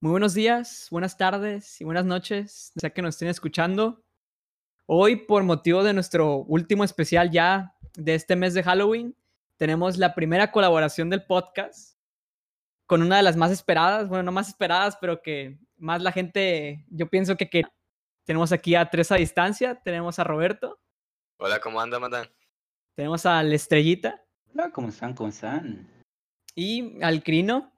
Muy buenos días, buenas tardes y buenas noches, sea que nos estén escuchando. Hoy, por motivo de nuestro último especial ya de este mes de Halloween, tenemos la primera colaboración del podcast con una de las más esperadas, bueno, no más esperadas, pero que más la gente, yo pienso que, que tenemos aquí a tres a distancia, tenemos a Roberto. Hola, ¿cómo anda, mandan? Tenemos a la Estrellita. Hola, ¿cómo están? ¿Cómo están? Y al Crino.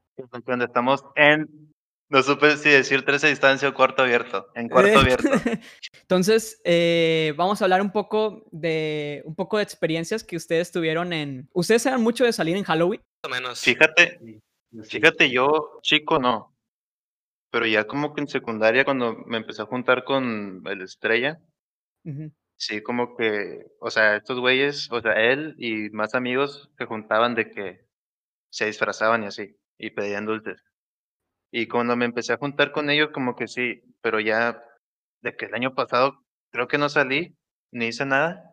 Donde estamos en no supe si decir tres a distancia o cuarto abierto. En cuarto abierto. Entonces, eh, vamos a hablar un poco de un poco de experiencias que ustedes tuvieron en. ¿Ustedes eran mucho de salir en Halloween? o menos. Fíjate, fíjate, yo chico no. Pero ya como que en secundaria, cuando me empecé a juntar con el Estrella, sí, como que, o sea, estos güeyes, o sea, él y más amigos se juntaban de que se disfrazaban y así, y pedían dulces. Y cuando me empecé a juntar con ellos, como que sí, pero ya de que el año pasado creo que no salí, ni hice nada.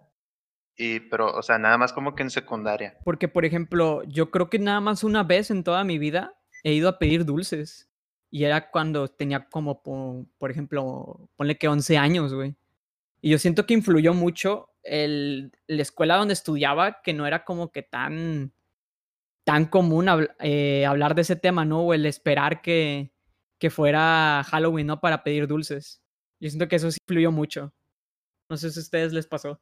Y, pero, o sea, nada más como que en secundaria. Porque, por ejemplo, yo creo que nada más una vez en toda mi vida he ido a pedir dulces. Y era cuando tenía como, por, ejemplo, ponle que 11 años, güey. Y yo siento que influyó mucho el, la escuela donde estudiaba, que no era como que tan tan común eh, hablar de ese tema, ¿no? O el esperar que, que fuera Halloween, ¿no? Para pedir dulces. Yo siento que eso sí influyó mucho. No sé si a ustedes les pasó.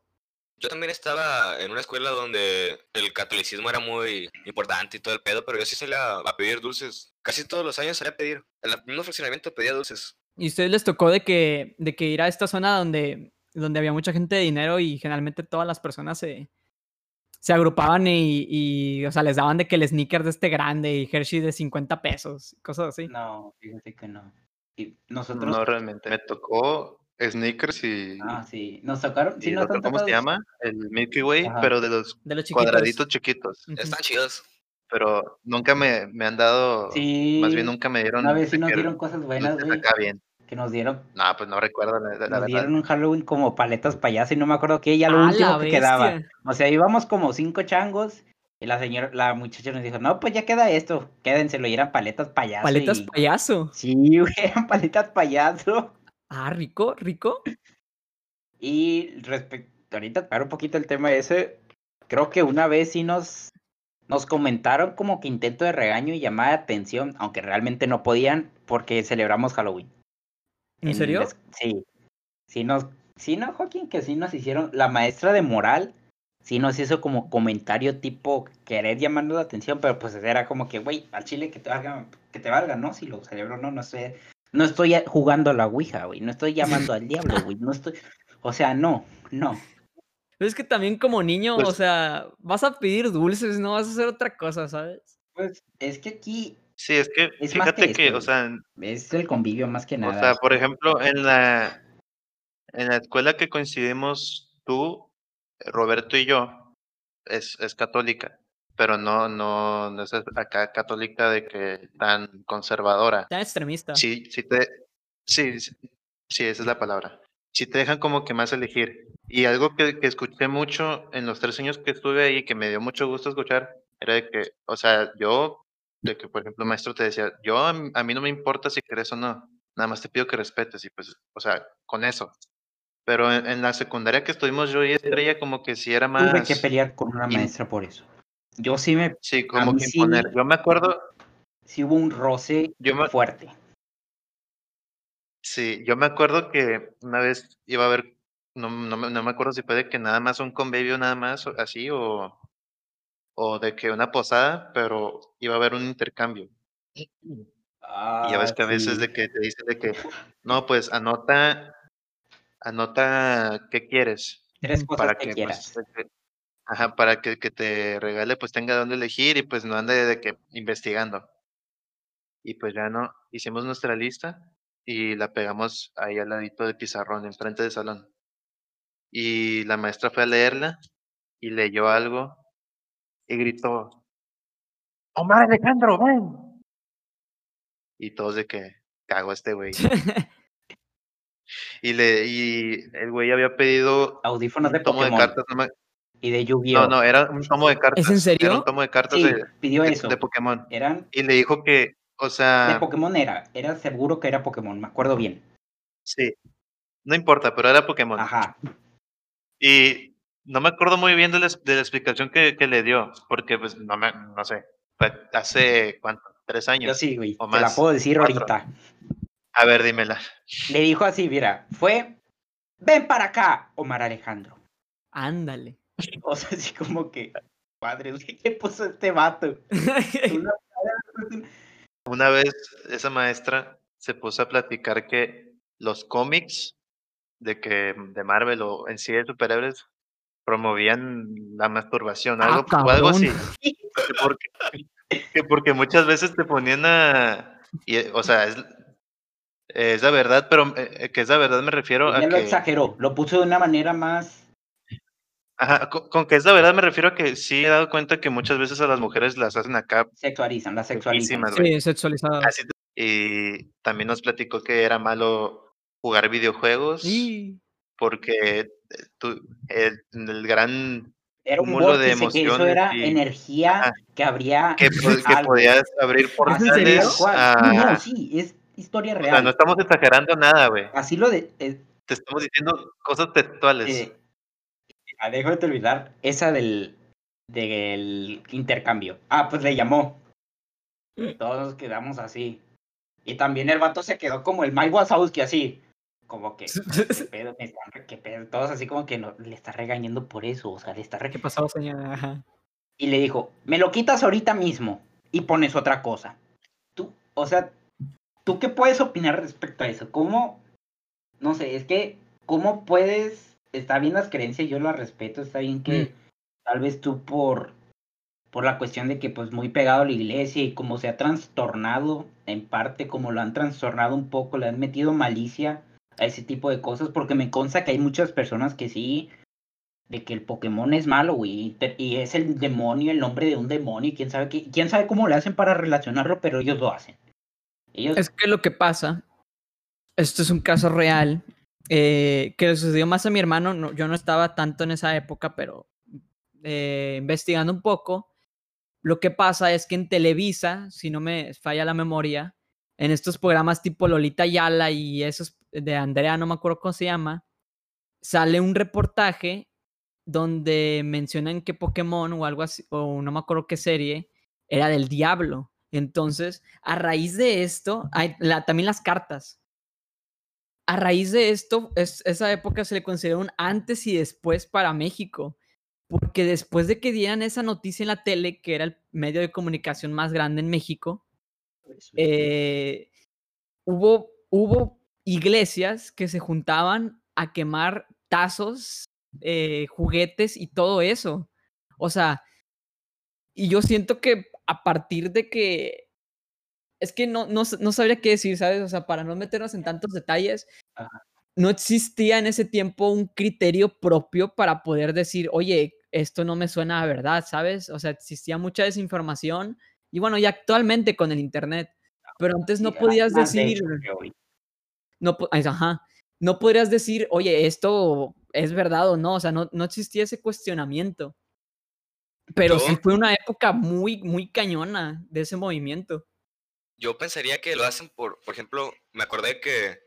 Yo también estaba en una escuela donde el catolicismo era muy importante y todo el pedo, pero yo sí salía a pedir dulces. Casi todos los años salía a pedir. En el mismo fraccionamiento pedía dulces. ¿Y a ustedes les tocó de que, de que ir a esta zona donde, donde había mucha gente de dinero y generalmente todas las personas se, se agrupaban y, o sea, les daban de que el sneaker de este grande y Hershey de 50 pesos, cosas así. No, fíjate que no. Y nosotros... No, realmente. Me tocó sneakers y... Ah, sí. Nos tocaron... Sí, nos ¿Cómo se llama? El Milky Way, pero de los, cuadraditos chiquitos. Están chidos. Pero nunca me, me han dado... Sí. Más bien nunca me dieron... A ver si nos dieron cosas buenas, güey. Acá bien que nos dieron. No, pues no recuerdo la, Nos dieron un Halloween como paletas payaso y no me acuerdo qué, ya lo último que quedaba. O sea, íbamos como cinco changos y la señora, la muchacha nos dijo, no, pues ya queda esto, quédenselo, y eran paletas payaso. ¿Paletas payaso? Sí, güey, eran paletas payaso. Ah, rico, rico. Y respecto, ahorita para un poquito el tema ese, creo que una vez sí nos, nos comentaron como que intento de regaño y llamada de atención, aunque realmente no podían porque celebramos Halloween. ¿En, serio? Sí. Sí, nos, sí, no, Joaquín, que sí nos hicieron. La maestra de moral sí nos hizo como comentario tipo querer llamando la atención, pero pues era como que, güey, al chile que te valga, que te valga, ¿no? Si lo celebro no, no sé. No estoy jugando a la Ouija, güey. No estoy llamando al diablo, güey. No estoy. O sea, no, no. Pero es que también como niño, pues o sea, vas a pedir dulces, no vas a hacer otra cosa, ¿sabes? Pues es que aquí Sí, es que fíjate que, o sea, es el convivio más que nada. O sea, por ejemplo, en la en la escuela que coincidimos tú, Roberto y yo, es, es católica, pero no, no, no es acá católica de que tan conservadora. Tan extremista. Sí, sí te, sí, sí, esa es la palabra. Sí te dejan como que más elegir. Y algo que, que escuché mucho en los tres años que estuve ahí, que me dio mucho gusto escuchar, era de que, o sea, yo de que, por ejemplo, el maestro te decía, yo a, mí no me importa si crees o no, nada más te pido que respetes y pues, o sea, con eso. Pero en, la secundaria que estuvimos yo y Estrella como que sí era más... Tuve que pelear con una maestra por eso. Yo sí me... Sí, como que imponer. yo me acuerdo... Sí hubo un roce fuerte. Sí, yo me acuerdo que una vez iba a haber, no, no, no me acuerdo si puede que nada más un convivio nada más así o o de que una posada, pero iba a haber un intercambio. y ya ves que a veces de que te dicen de que, no, pues anota, anota qué quieres. para que, pues, ajá, para que, que, te regale, pues tenga dónde elegir y pues no ande de que investigando. Y pues ya no, hicimos nuestra lista y la pegamos ahí al ladito de pizarrón, enfrente del salón. Y la maestra fue a leerla y leyó algo y gritó, Omar Alejandro, ven. Y todos de que cago este güey. y le y el güey había pedido audífonos de tomo de cartas y de yu No, no, era un tomo de cartas. ¿Es en serio? Era un tomo de cartas de, pidió eso. de Pokémon. Eran y le dijo que O sea. De Pokémon era. Era seguro que era Pokémon, me acuerdo bien. Sí. No importa, pero era Pokémon. Ajá. Y no me acuerdo muy bien de la, de la explicación que, que, le dio, porque pues no me, no sé, hace cuánto, tres años. Yo sí, güey. Te la puedo decir ahorita. A ver, dímela. Le dijo así, mira, fue, ven para acá, Omar Alejandro. Ándale. O sea, así como que, padre, ¿qué puso este vato? Una vez esa maestra se puso a platicar que los cómics de que de Marvel o en sí de superhéroes promovían la masturbación, ah, algo, o algo así. Porque, porque muchas veces te ponían a, y, o sea, es, es la verdad, pero eh, que es la verdad me refiero a. Él lo exageró, lo puso de una manera más. Ajá, con, que es la verdad me refiero a que sí he dado cuenta que muchas veces a las mujeres las hacen acá. Sexualizan, las sexualizan. Sí, sexualizadas. y también nos platicó que era malo jugar videojuegos. Porque el, el gran era un cúmulo de emociones. Que eso era energía que habría. Que, que podías abrir portales. A... No, sí, es historia real. O sea, no estamos exagerando nada, güey. Así lo de. Eh, Te estamos diciendo cosas textuales. Eh, dejo de olvidar esa del, del intercambio. Ah, pues le llamó. Todos nos quedamos así. Y también el vato se quedó como el Mike Wazowski, así. Como que, ¿qué pedo? Me están, ¿qué pedo? Todos así como que no, le está regañando por eso. O sea, le está ¿Qué pasó, señora? Y le dijo, me lo quitas ahorita mismo y pones otra cosa. Tú, o sea, ¿Tú qué puedes opinar respecto a eso? ¿Cómo? No sé, es que, ¿cómo puedes? Está bien las creencias, yo las respeto, está bien que mm. tal vez tú por, por la cuestión de que pues muy pegado a la iglesia y como se ha trastornado en parte, como lo han trastornado un poco, le han metido malicia a ese tipo de cosas, porque me consta que hay muchas personas que sí, de que el Pokémon es malo, güey, y es el demonio, el nombre de un demonio, y quién sabe quién sabe cómo le hacen para relacionarlo, pero ellos lo hacen. Es que lo que pasa, esto es un caso real, eh, que le sucedió más a mi hermano, no, yo no estaba tanto en esa época, pero eh, investigando un poco, lo que pasa es que en Televisa, si no me falla la memoria, en estos programas tipo Lolita Yala y esos de Andrea, no me acuerdo cómo se llama, sale un reportaje donde mencionan que Pokémon o algo así, o no me acuerdo qué serie, era del diablo. Entonces, a raíz de esto, hay también las cartas. A raíz de esto, es, esa época se le consideró un antes y después para México, porque después de que dieran esa noticia en la tele, que era el medio de comunicación más grande en México, eh, hubo, hubo iglesias que se juntaban a quemar tazos, eh, juguetes y todo eso. O sea, y yo siento que a partir de que es que no, no, no, sabría qué decir, ¿sabes? O sea, para no meternos en tantos detalles, no existía en ese tiempo un criterio propio para poder decir, oye, esto no me suena a verdad, ¿sabes? O sea, existía mucha desinformación y bueno, y actualmente con el Internet, pero antes no podías decir, no, ajá, no podrías decir, oye, esto es verdad o no, o sea, no, no existía ese cuestionamiento. Pero sí fue una época muy, muy cañona de ese movimiento. Yo pensaría que lo hacen por, por ejemplo, me acordé que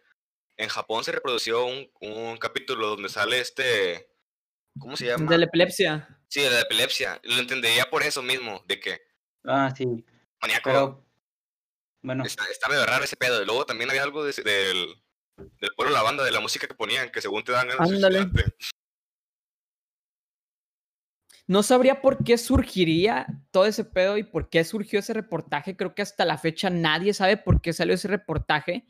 en Japón se reprodució un, un capítulo donde sale este, ¿cómo se llama? De la epilepsia. Sí, de la epilepsia. Lo entendería por eso mismo, de que... Ah, sí. Maníaco. Bueno. Está, medio raro ese pedo. Luego también había algo del, del pueblo la banda, de la música que ponían, que según te dan Ándale. No sabría por qué surgiría todo ese pedo y por qué surgió ese reportaje. Creo que hasta la fecha nadie sabe por qué salió ese reportaje,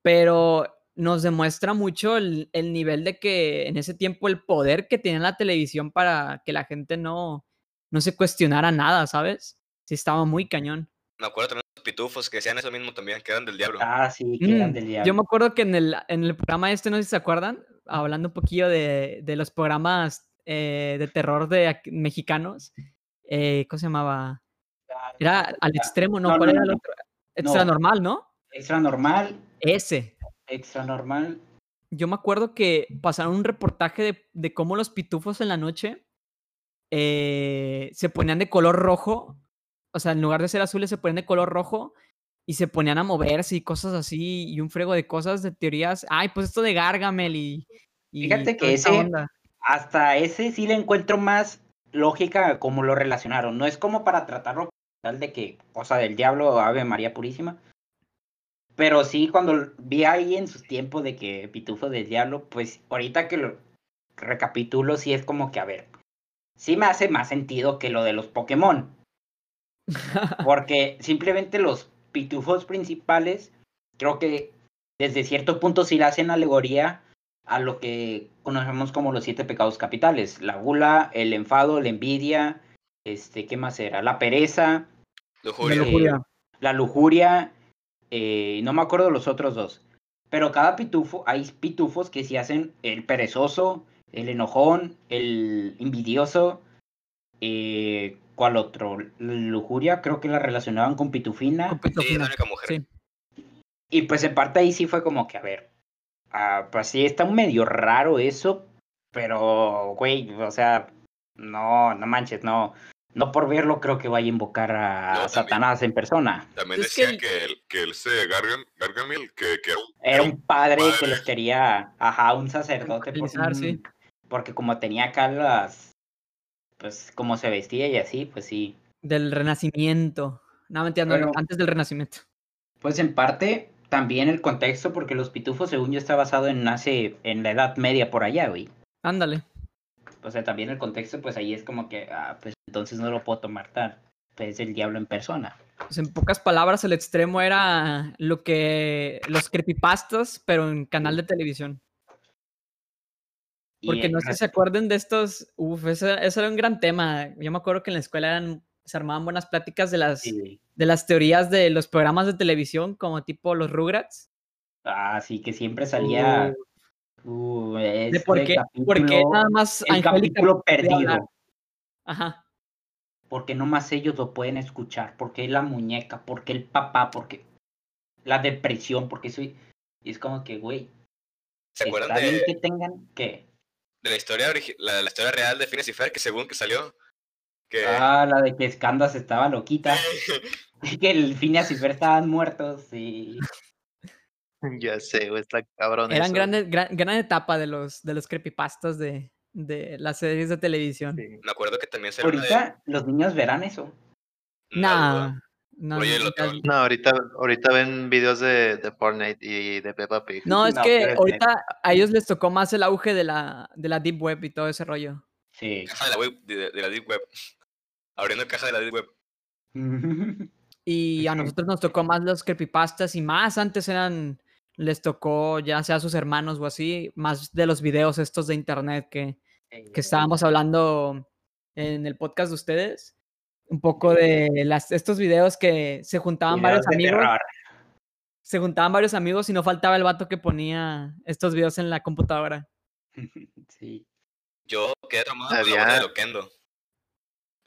pero nos demuestra mucho el, nivel de que en ese tiempo el poder que tenía la televisión para que la gente no, no se cuestionara nada, ¿sabes? Sí, estaba muy cañón. Me acuerdo también de pitufos que decían eso mismo también, que eran del diablo. Ah, sí, que eran mm, del diablo. Yo me acuerdo que en el, en el programa este, no sé si se acuerdan, hablando un poquillo de, de los programas eh, de terror de mexicanos. Eh, ¿Cómo se llamaba? Era al extremo, ¿no? ¿Cuál era el otro? Extra normal, ¿no? Extra normal. Ese. Extra normal. Yo me acuerdo que pasaron un reportaje de, cómo los pitufos en la noche eh, se ponían de color rojo. O sea, en lugar de ser azules, se ponían de color rojo. y se ponían a moverse y cosas así, y un frego de cosas, de teorías. Ay, pues esto de Gargamel y. Fíjate que ese, hasta ese sí le encuentro más lógica como lo relacionaron. No es como para tratarlo tal de que, cosa del diablo, Ave María Purísima. Pero sí, cuando vi ahí en sus tiempos de que Pitufo del Diablo, pues ahorita que lo recapitulo, sí es como que, a ver, sí me hace más sentido que lo de los Pokémon. Porque simplemente los pitufos principales, creo que desde cierto punto sí le hacen alegoría a lo que conocemos como los siete pecados capitales, la gula, el enfado, la envidia, este, ¿qué más era? La pereza, lujuria. la lujuria, la lujuria eh, no me acuerdo los otros dos, pero cada pitufo, hay pitufos que sí hacen el perezoso, el enojón, el envidioso, eh, ¿Cuál otro? Lujuria, creo que la relacionaban con Pitufina. Con Pitufina. Sí, la mujer. Y pues en parte ahí sí fue como que, a ver, ah, pues sí está medio raro eso, pero, güey, o sea, no, no manches, no. No por verlo creo que vaya a invocar a Satanás en persona. También decían que, el, que él se Gargamel, que, que, era, un, padre, que les quería, ajá, un sacerdote. porque como tenía acá las pues como se vestía y así, pues sí. Del renacimiento. No, mentira, antes del renacimiento. Pues en parte también el contexto, porque los pitufos, según yo, está basado en nace en la Edad Media por allá, güey. Ándale. O sea, también el contexto, pues ahí es como que, ah, pues entonces no lo puedo tomar tal. Pues el diablo en persona. Pues en pocas palabras, el extremo era lo que los creepypastas, pero en canal de televisión. Porque no sé si se acuerden de estos, uf, eso, era un gran tema. Yo me acuerdo que en la escuela eran, se armaban buenas pláticas de las, de las teorías de los programas de televisión, como tipo los Rugrats. Ah, sí, que siempre salía... Uh, de por qué, nada más el capítulo perdido. Ajá. Porque más ellos lo pueden escuchar, porque la muñeca, porque el papá, porque la depresión, porque soy... Y es como que, güey, ¿Se acuerdan de... que tengan que de la historia la, la, historia real de Phineas y Fer, que según que salió. Que... Ah, la de que Scandas estaba loquita. y que el Phineas y Fer estaban muertos y. Ya sé, está cabrón. Eran grandes, gran, gran, etapa de los, de los creepypastas de, de las series de televisión. Me acuerdo que también se Ahorita los niños verán eso. Nah. No, no, ahorita, ahorita ven videos de, de Fortnite y de Peppa Pig. No, es que ahorita a ellos les tocó más el auge de la, de la Deep Web y todo ese rollo. Sí. Caja de la, web, de, la Deep Web. Abriendo caja de la Deep Web. y a nosotros nos tocó más los creepypastas y más antes eran, les tocó ya sea a sus hermanos o así, más de los videos estos de internet que, que estábamos hablando en el podcast de ustedes un poco de las, estos videos que se juntaban varios amigos. Se juntaban varios amigos y no faltaba el vato que ponía estos videos en la computadora. Sí. Yo quedé tomado con la voz de Loquendo.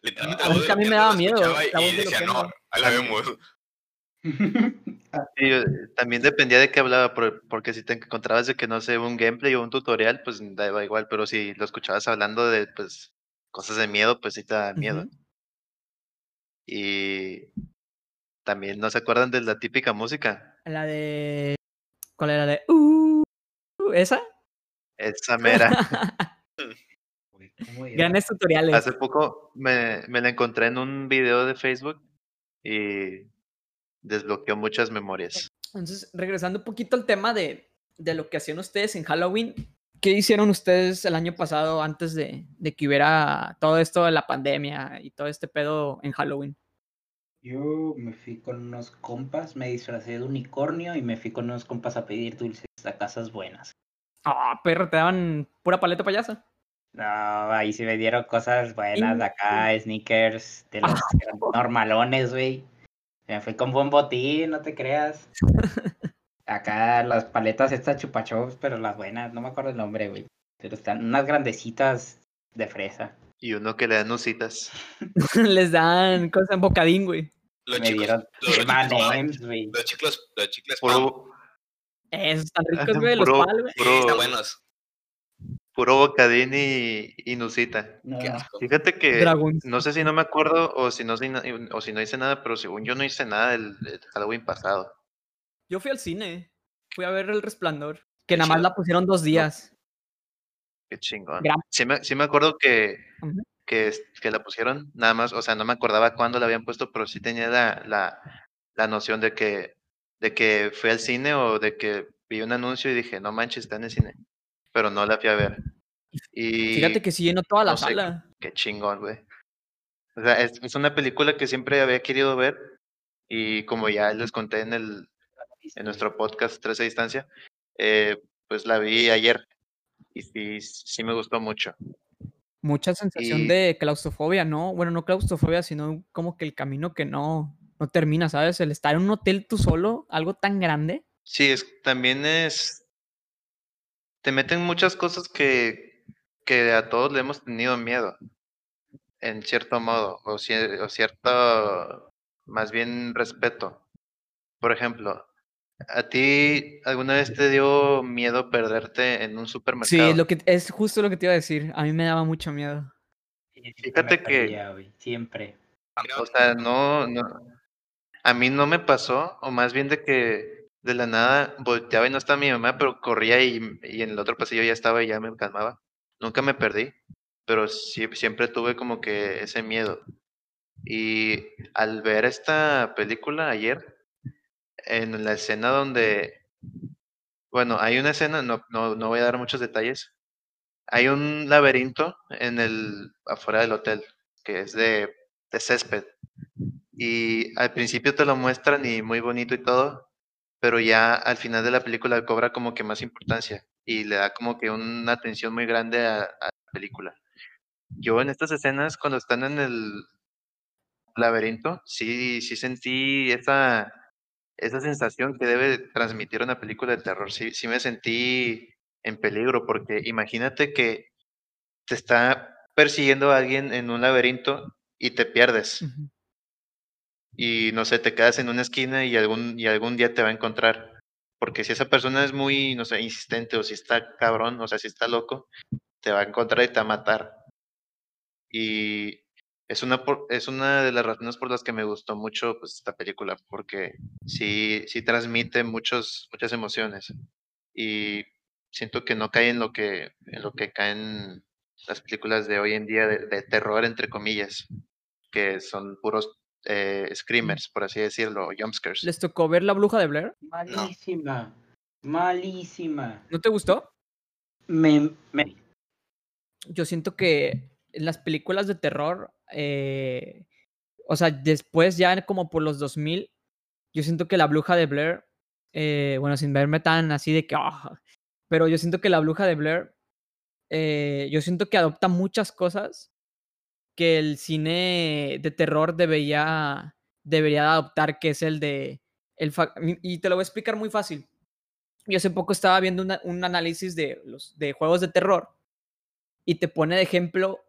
Literalmente, a mí, me daba miedo. y decía, no, ahí la vemos. también dependía de qué hablaba, porque si te encontrabas de que no sé, un gameplay o un tutorial, pues daba igual, pero si lo escuchabas hablando de pues cosas de miedo, pues sí te da miedo. Y también no se acuerdan de la típica música. La de. ¿Cuál era? de. Uh, ¿Esa? Esa mera. Grandes tutoriales. Hace poco me, me la encontré en un video de Facebook y desbloqueó muchas memorias. Entonces, regresando un poquito al tema de, de lo que hacían ustedes en Halloween, ¿Qué hicieron ustedes el año pasado antes de, de, que hubiera todo esto de la pandemia y todo este pedo en Halloween? Yo me fui con unos compas, me disfracé de unicornio y me fui con unos compas a pedir dulces a casas buenas. Ah, perro, te daban pura paleta payasa. No, ahí sí me dieron cosas buenas de acá, sneakers, de los normalones, güey. Me fui con buen botín, no te creas. Acá las paletas estas chupachops, pero las buenas, no me acuerdo el nombre, güey. Pero están unas grandecitas de fresa. Y uno que le dan nusitas. Les dan cosas en bocadín, güey. Los me chicos, dieron los, güey. Los chicos, los chicles Esos están ricos, güey, los pal, güey. están buenos. Puro bocadín y, y nusita. Fíjate que no sé si no me acuerdo o si no, o si no hice nada, pero según yo no hice nada el, Halloween pasado. Yo fui al cine. Fui a ver El Resplandor. Que nada más la pusieron dos días. Qué chingón. Sí me, sí me, acuerdo que, que, que, la pusieron, nada más, o sea, no me acordaba cuándo la habían puesto, pero sí tenía la, la, la noción de que, de que fui al cine o de que vi un anuncio y dije, no manches, está en el cine pero no la fui a ver. Y Fíjate que sí llenó toda la sala. Qué chingón, güey. O sea, es, una película que siempre había querido ver y como ya les conté en el en nuestro podcast 13 distancia, eh, pues la vi ayer y sí, sí me gustó mucho. Mucha sensación de claustrofobia, ¿no? Bueno, no claustrofobia, sino como que el camino que no, no termina, ¿sabes? El estar en un hotel tú solo, algo tan grande. Sí, es, también es te meten muchas cosas que, que a todos le hemos tenido miedo, en cierto modo, o, o cierto, más bien respeto. Por ejemplo, ¿a ti alguna vez te dio miedo perderte en un supermercado? Sí, es, lo que, es justo lo que te iba a decir. A mí me daba mucho miedo. Fíjate que... siempre. O sea, no, no... A mí no me pasó, o más bien de que de la nada volteaba y no estaba mi mamá, pero corría y, y, en el otro pasillo ya estaba y ya me calmaba. Nunca me perdí, pero sí, siempre tuve como que ese miedo. Y al ver esta película ayer, en la escena donde, bueno, hay una escena, no, no, no voy a dar muchos detalles, hay un laberinto en el, afuera del hotel, que es de, de césped. Y al principio te lo muestran y muy bonito y todo, pero ya al final de la película cobra como que más importancia y le da como que una atención muy grande a, la película. Yo en estas escenas, cuando están en el laberinto, sí, sí sentí esa, esa sensación que debe transmitir una película de terror. Sí, sí me sentí en peligro, porque imagínate que te está persiguiendo a alguien en un laberinto y te pierdes y no sé, te quedas en una esquina y algún, y algún día te va a encontrar. Porque si esa persona es muy, no sé, insistente o si está cabrón, o sea, si está loco, te va a encontrar y te va a matar. Y es una, es una de las razones por las que me gustó mucho pues, esta película, porque sí, sí transmite muchos, muchas emociones. Y siento que no cae en lo que, en lo que caen las películas de hoy en día de, de terror, entre comillas, que son puros eh, screamers, por así decirlo, jumpscares. ¿Les tocó ver La Bruja de Blair? Malísima, malísima. ¿No te gustó? Me, me... Yo siento que en las películas de terror, eh, o sea, después ya como por los 2000, yo siento que La Bruja de Blair, eh, bueno, sin verme tan así de que, ah, pero yo siento que La Bruja de Blair, eh, yo siento que adopta muchas cosas que el cine de terror debería, debería adoptar, que es el de... El y te lo voy a explicar muy fácil. Yo hace poco estaba viendo un análisis de, los, de juegos de terror y te pone de ejemplo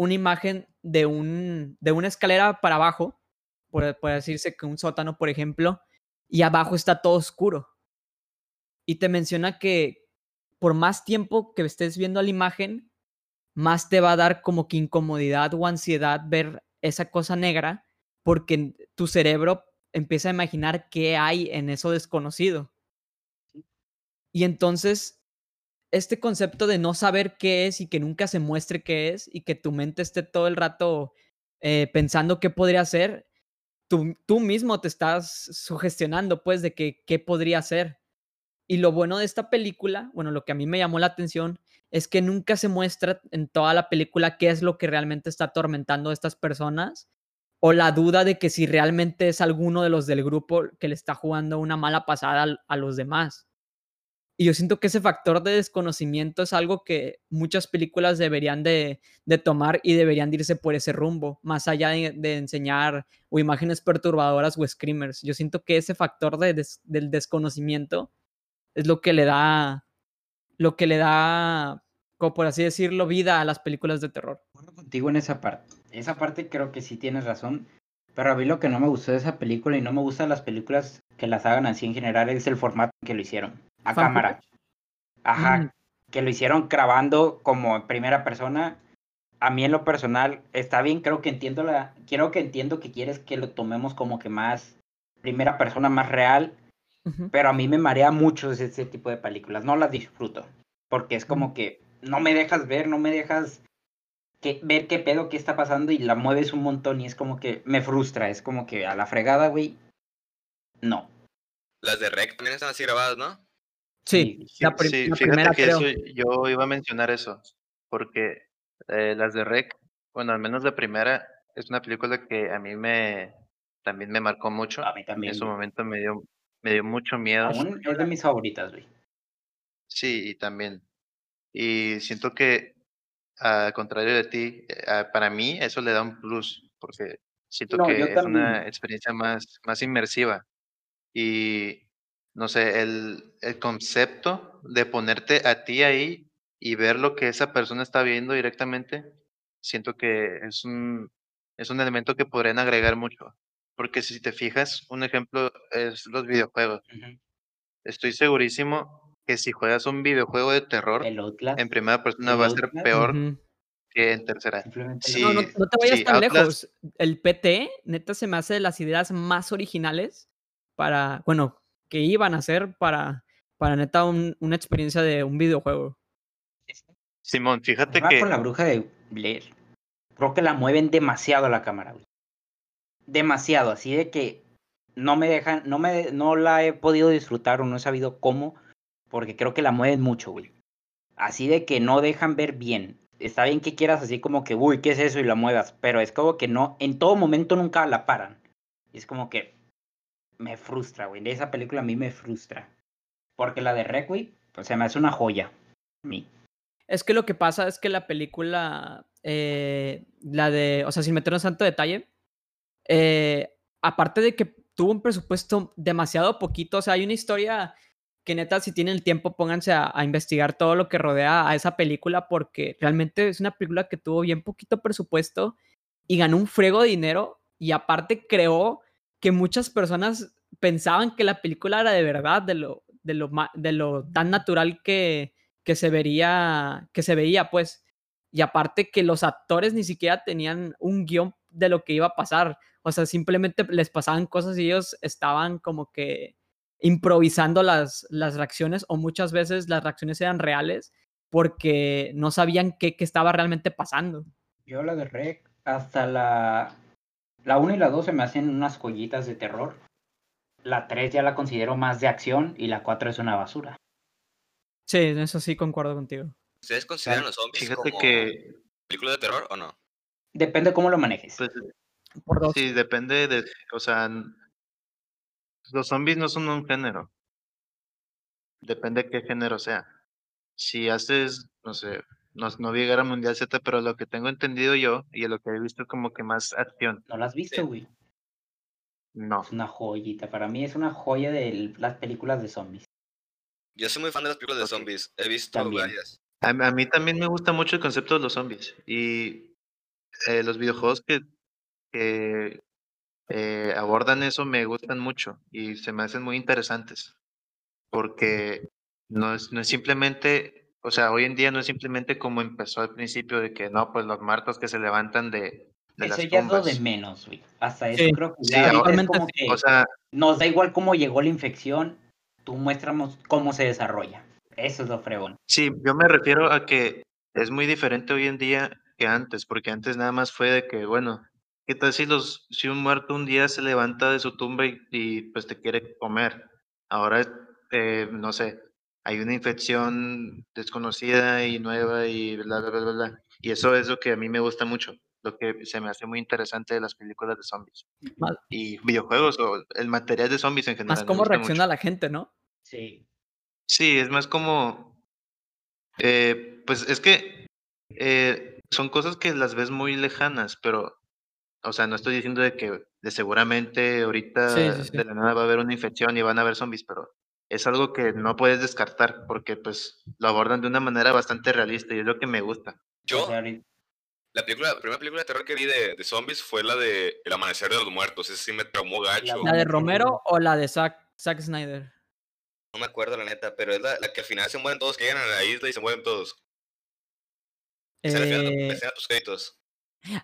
una imagen de, un, de una escalera para abajo, por, por decirse que un sótano, por ejemplo, y abajo está todo oscuro. Y te menciona que por más tiempo que estés viendo la imagen, más te va a dar como que incomodidad o ansiedad ver esa cosa negra porque tu cerebro empieza a imaginar qué hay en eso desconocido. Y entonces, este concepto de no saber qué es y que nunca se muestre qué es y que tu mente esté todo el rato eh, pensando qué podría ser, tú, tú mismo te estás sugestionando pues de que qué podría ser. Y lo bueno de esta película, bueno, lo que a mí me llamó la atención es que nunca se muestra en toda la película qué es lo que realmente está atormentando a estas personas o la duda de que si realmente es alguno de los del grupo que le está jugando una mala pasada a, los demás. Y yo siento que ese factor de desconocimiento es algo que muchas películas deberían de, tomar y deberían irse por ese rumbo, más allá de, enseñar o imágenes perturbadoras o screamers. Yo siento que ese factor de del desconocimiento es lo que le da lo que le da, por así decirlo, vida a las películas de terror. Bueno, contigo en esa parte. Esa parte creo que sí tienes razón. Pero a mí lo que no me gustó de esa película y no me gustan las películas que las hagan así en general es el formato en que lo hicieron. A cámara. Ajá. Mm. que lo hicieron grabando como en primera persona, a mí en lo personal está bien, creo que entiendo la, quiero que entiendo que quieres que lo tomemos como que más primera persona, más real, pero a mí me marea mucho ese, tipo de películas, no las disfruto, porque es como que no me dejas ver, no me dejas que, ver qué pedo, qué está pasando y la mueves un montón y es como que me frustra, es como que a la fregada, güey, no. Las de Rec también están así grabadas, ¿no? Sí, la, primera que yo iba a mencionar eso, porque eh, las de Rec, bueno, al menos la primera, es una película que a mí me también me marcó mucho. A mí también. En su momento me dio, me dio mucho miedo. es de mis favoritas, güey. Sí, y también. Y siento que, al contrario de ti, eh, para mí eso le da un plus, porque siento que es una experiencia más, más inmersiva. Y no sé, el, el concepto de ponerte a ti ahí y ver lo que esa persona está viendo directamente, siento que es un, es un elemento que podrían agregar mucho. Porque si te fijas, un ejemplo es los videojuegos. Estoy segurísimo que si juegas un videojuego de terror, en primera persona va a ser peor que en tercera. no, no, te vayas tan lejos. El PT, neta, se me hace de las ideas más originales para, bueno, que iban a ser para, para neta una experiencia de un videojuego. Simón, fíjate que. con la bruja de Blair. Creo que la mueven demasiado la cámara, Demasiado, así de que no me dejan, no me, no la he podido disfrutar o no he sabido cómo, porque creo que la mueven mucho, güey. Así de que no dejan ver bien. Está bien que quieras así como que, uy, ¿qué es eso? Y la muevas, pero es como que no, en todo momento nunca la paran. Y es como que me frustra, güey. De esa película a mí me frustra. Porque la de Requiem, pues se me hace una joya. A mí. Es que lo que pasa es que la película, eh, la de, o sea, sin meternos tanto detalle, eh, aparte de que tuvo un presupuesto demasiado poquito, o sea, hay una historia que neta, si tienen el tiempo, pónganse a, investigar todo lo que rodea a esa película, porque realmente es una película que tuvo bien poquito presupuesto y ganó un frego de dinero y aparte creó que muchas personas pensaban que la película era de verdad, de lo, de lo, de lo tan natural que, que se vería, que se veía, pues. Y aparte que los actores ni siquiera tenían un guion de lo que iba a pasar. O sea, simplemente les pasaban cosas y ellos estaban como que improvisando las, las reacciones o muchas veces las reacciones eran reales porque no sabían qué, qué estaba realmente pasando. Yo la Rec, hasta la, la 1 y la 2 se me hacen unas joyitas de terror. La 3 ya la considero más de acción y la 4 es una basura. Sí, eso sí concuerdo contigo. ¿Ustedes consideran los zombies Fíjate que... película de terror o no? Depende cómo lo manejes. Pues, sí, depende de, o sea, los zombies no son un género. Depende de qué género sea. Si haces, no sé, no, no vi Guerra Mundial Z, pero lo que tengo entendido yo y lo que he visto como que más acción. ¿No lo has visto, güey? No. Es una joyita. Para mí es una joya de las películas de zombies. Yo soy muy fan de las películas de zombies. He visto varias. A, mí también me gusta mucho el concepto de los zombies. Y eh, los videojuegos que, que eh, abordan eso me gustan mucho y se me hacen muy interesantes. Porque no es, no es simplemente, o sea, hoy en día no es simplemente como empezó al principio de que no, pues los muertos que se levantan de, de eso ya es lo de menos, güey. Hasta eso creo que ya o sea, nos da igual cómo llegó la infección, tú muéstranos cómo se desarrolla. Eso es lo fregón. Sí, yo me refiero a que es muy diferente hoy en día que antes, porque antes nada más fue de que, bueno, ¿qué tal si, los, si un muerto un día se levanta de su tumba y, pues te quiere comer? Ahora, eh, no sé, hay una infección desconocida y nueva y bla, bla, bla, bla. Y eso es lo que a mí me gusta mucho, lo que se me hace muy interesante de las películas de zombies. Y videojuegos o el material de zombies en general. Más cómo reacciona la gente, ¿no? Sí. Sí, es más como... Eh, pues es que eh, son cosas que las ves muy lejanas, pero, o sea, no estoy diciendo de que de seguramente ahorita de la nada va a haber una infección y van a haber zombies, pero es algo que no puedes descartar porque pues lo abordan de una manera bastante realista y es lo que me gusta. Yo, la película, primera película de terror que vi de, zombies fue la de El Amanecer de los Muertos. Ese sí me traumó gacho. ¿La de Romero o la de Zack, Zack Snyder? No me acuerdo la neta, pero es la, la que al final se mueren todos, que llegan a la isla y se mueren todos. Se refiere a, tus créditos.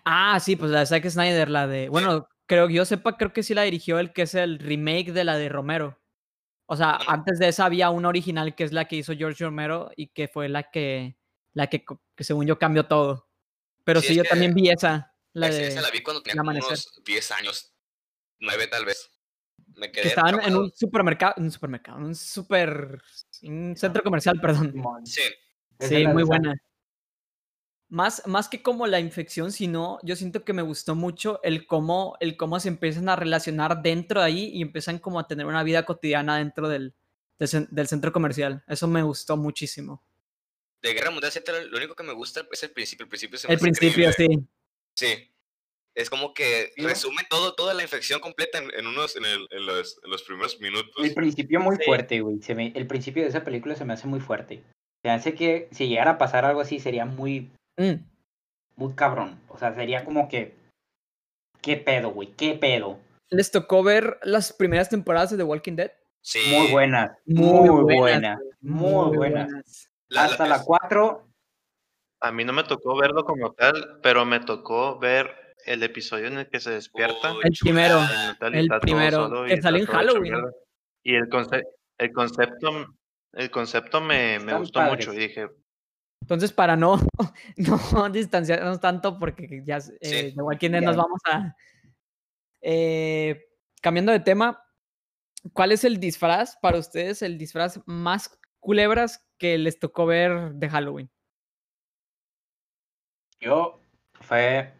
Ah, sí, pues la de Zack Snyder, la de. Bueno, creo que yo sepa, creo que sí la dirigió el que es el remake de la de Romero. O sea, antes de esa había una original que es la que hizo George Romero y que fue la que, la que, que según yo cambió todo. Pero sí, yo también vi esa. La de, esa la vi cuando tenía unos 10 años, 9 tal vez. Me quedé que estaban en un supermercado, un supermercado, un super, un centro comercial, perdón. Sí. Sí, muy buena. Más, más que como la infección, sino yo siento que me gustó mucho el cómo, el cómo se empiezan a relacionar dentro de ahí y empiezan como a tener una vida cotidiana dentro del, del, centro comercial. Eso me gustó muchísimo. De Guerra Mundial Z, lo único que me gusta es el principio. El principio, el principio sí. Sí. Es como que resume todo, toda la infección completa en, unos, en, en, los, en, los, primeros minutos. El principio muy fuerte, güey. Se el principio de esa película se me hace muy fuerte. Se hace que si llegara a pasar algo así sería muy Mm. Muy cabrón. O sea, sería como que. ¿Qué pedo, güey? ¿Qué pedo? ¿Les tocó ver las primeras temporadas de The Walking Dead? Sí. Muy buenas. Muy, buenas. Muy, buenas. Hasta la 4. A mí no me tocó verlo como tal, pero me tocó ver el episodio en el que se despierta. el primero. El primero. Que salió en Halloween. Y el, el concepto, el concepto me, me gustó mucho. Y dije, entonces, para no, no distanciarnos tanto, porque ya eh, igual quienes nos vamos a... Eh, cambiando de tema, ¿cuál es el disfraz para ustedes, el disfraz más culebras que les tocó ver de Halloween? Yo fue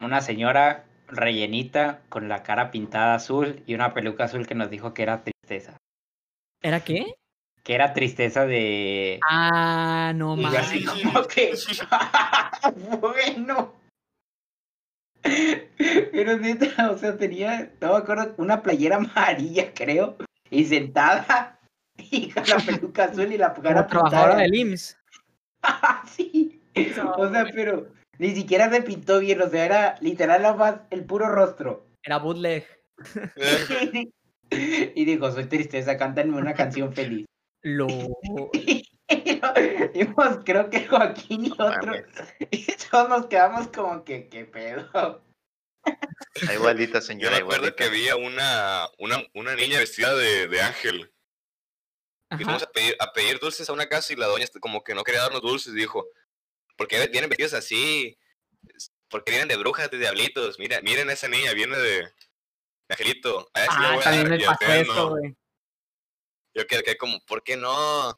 una señora rellenita con la cara pintada azul y una peluca azul que nos dijo que era tristeza. ¿Era qué? Que era tristeza de. Ah, no mames. así como que. bueno. Pero neta, o sea, tenía, no me acuerdo, una playera amarilla, creo, y sentada, y con la peluca azul y la cara trabajadora del IMSS. sí. O sea, pero ni siquiera se pintó bien, o sea, era literal la más, el puro rostro. Era bootleg. y dijo, soy tristeza, cántame una canción feliz. Lo. y pues creo que Joaquín y otros. Y todos nos quedamos como que, ¿qué pedo? Igualita, señora. Yo recuerdo que había una, una, una niña vestida de, de ángel. Y fuimos a pedir, a pedir dulces a una casa y la doña como que no quería darnos dulces. Dijo, ¿por qué vienen vestidos así? Porque vienen de brujas, de diablitos. Mira, miren a esa niña, viene de, angelito. A ah, también me pasó eso, güey. Yo quedé como, ¿por qué no?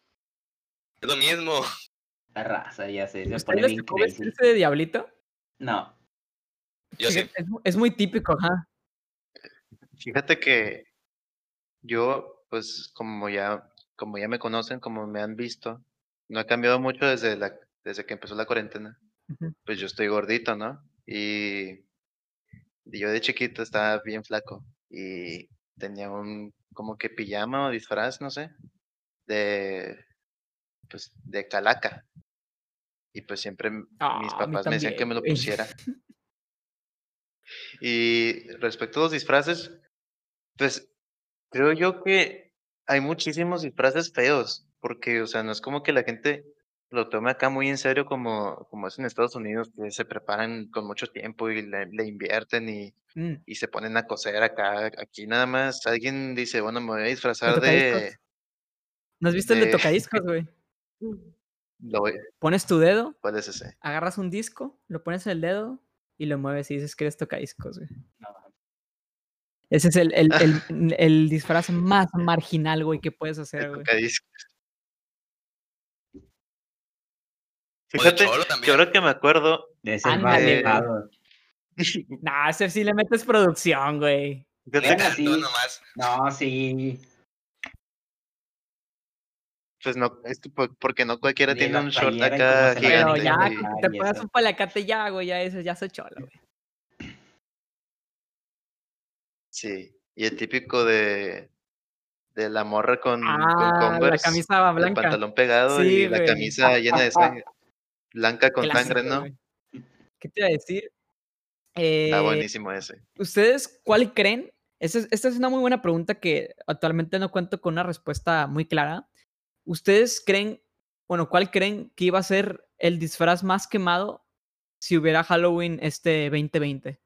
Es lo mismo. La raza, ya sé. Se pone bien vestirse de diablito? No. Yo sí. Es, muy típico, ajá. Fíjate que yo, pues, como ya, como ya me conocen, como me han visto, no he cambiado mucho desde la, desde que empezó la cuarentena. Pues yo estoy gordito, ¿no? Y, y yo de chiquito estaba bien flaco. Y tenía un como que pijama o disfraz, no sé, de pues de calaca. Y pues siempre mis ah, papás me decían que me lo pusiera. y respecto a los disfraces, pues creo yo que hay muchísimos disfraces feos, porque, o sea, no es como que la gente lo tome acá muy en serio como, como es en Estados Unidos, que se preparan con mucho tiempo y le, invierten y, mm. y, se ponen a coser acá. Aquí nada más alguien dice, bueno, me voy a disfrazar de... ¿No has visto el de tocadiscos, güey? Pones tu dedo. ¿Cuál es ese? Agarras un disco, lo pones en el dedo y lo mueves y dices que eres tocadiscos, güey. Ese es el, el, el, el, disfraz más marginal, güey, que puedes hacer, güey. Fíjate, que ahora que me acuerdo. De ese eh... nah, ese sí le metes producción, güey. sí. No, sí. Pues no, es porque no cualquiera tiene un short acá gigante. Pero ya, te pones un palacate ya, güey, ya eso ya se chola, güey. Sí, y el típico de de la morra con, ah, con Converse, la camisa blanca. El pantalón pegado y la camisa llena de sangre. Blanca con sangre, ¿no? ¿Qué te iba a decir? Está eh, buenísimo ese. ¿Ustedes cuál creen esta es, una muy buena pregunta que actualmente no cuento con una respuesta muy clara. ¿Ustedes creen, bueno, cuál creen que iba a ser el disfraz más quemado si hubiera Halloween este 2020?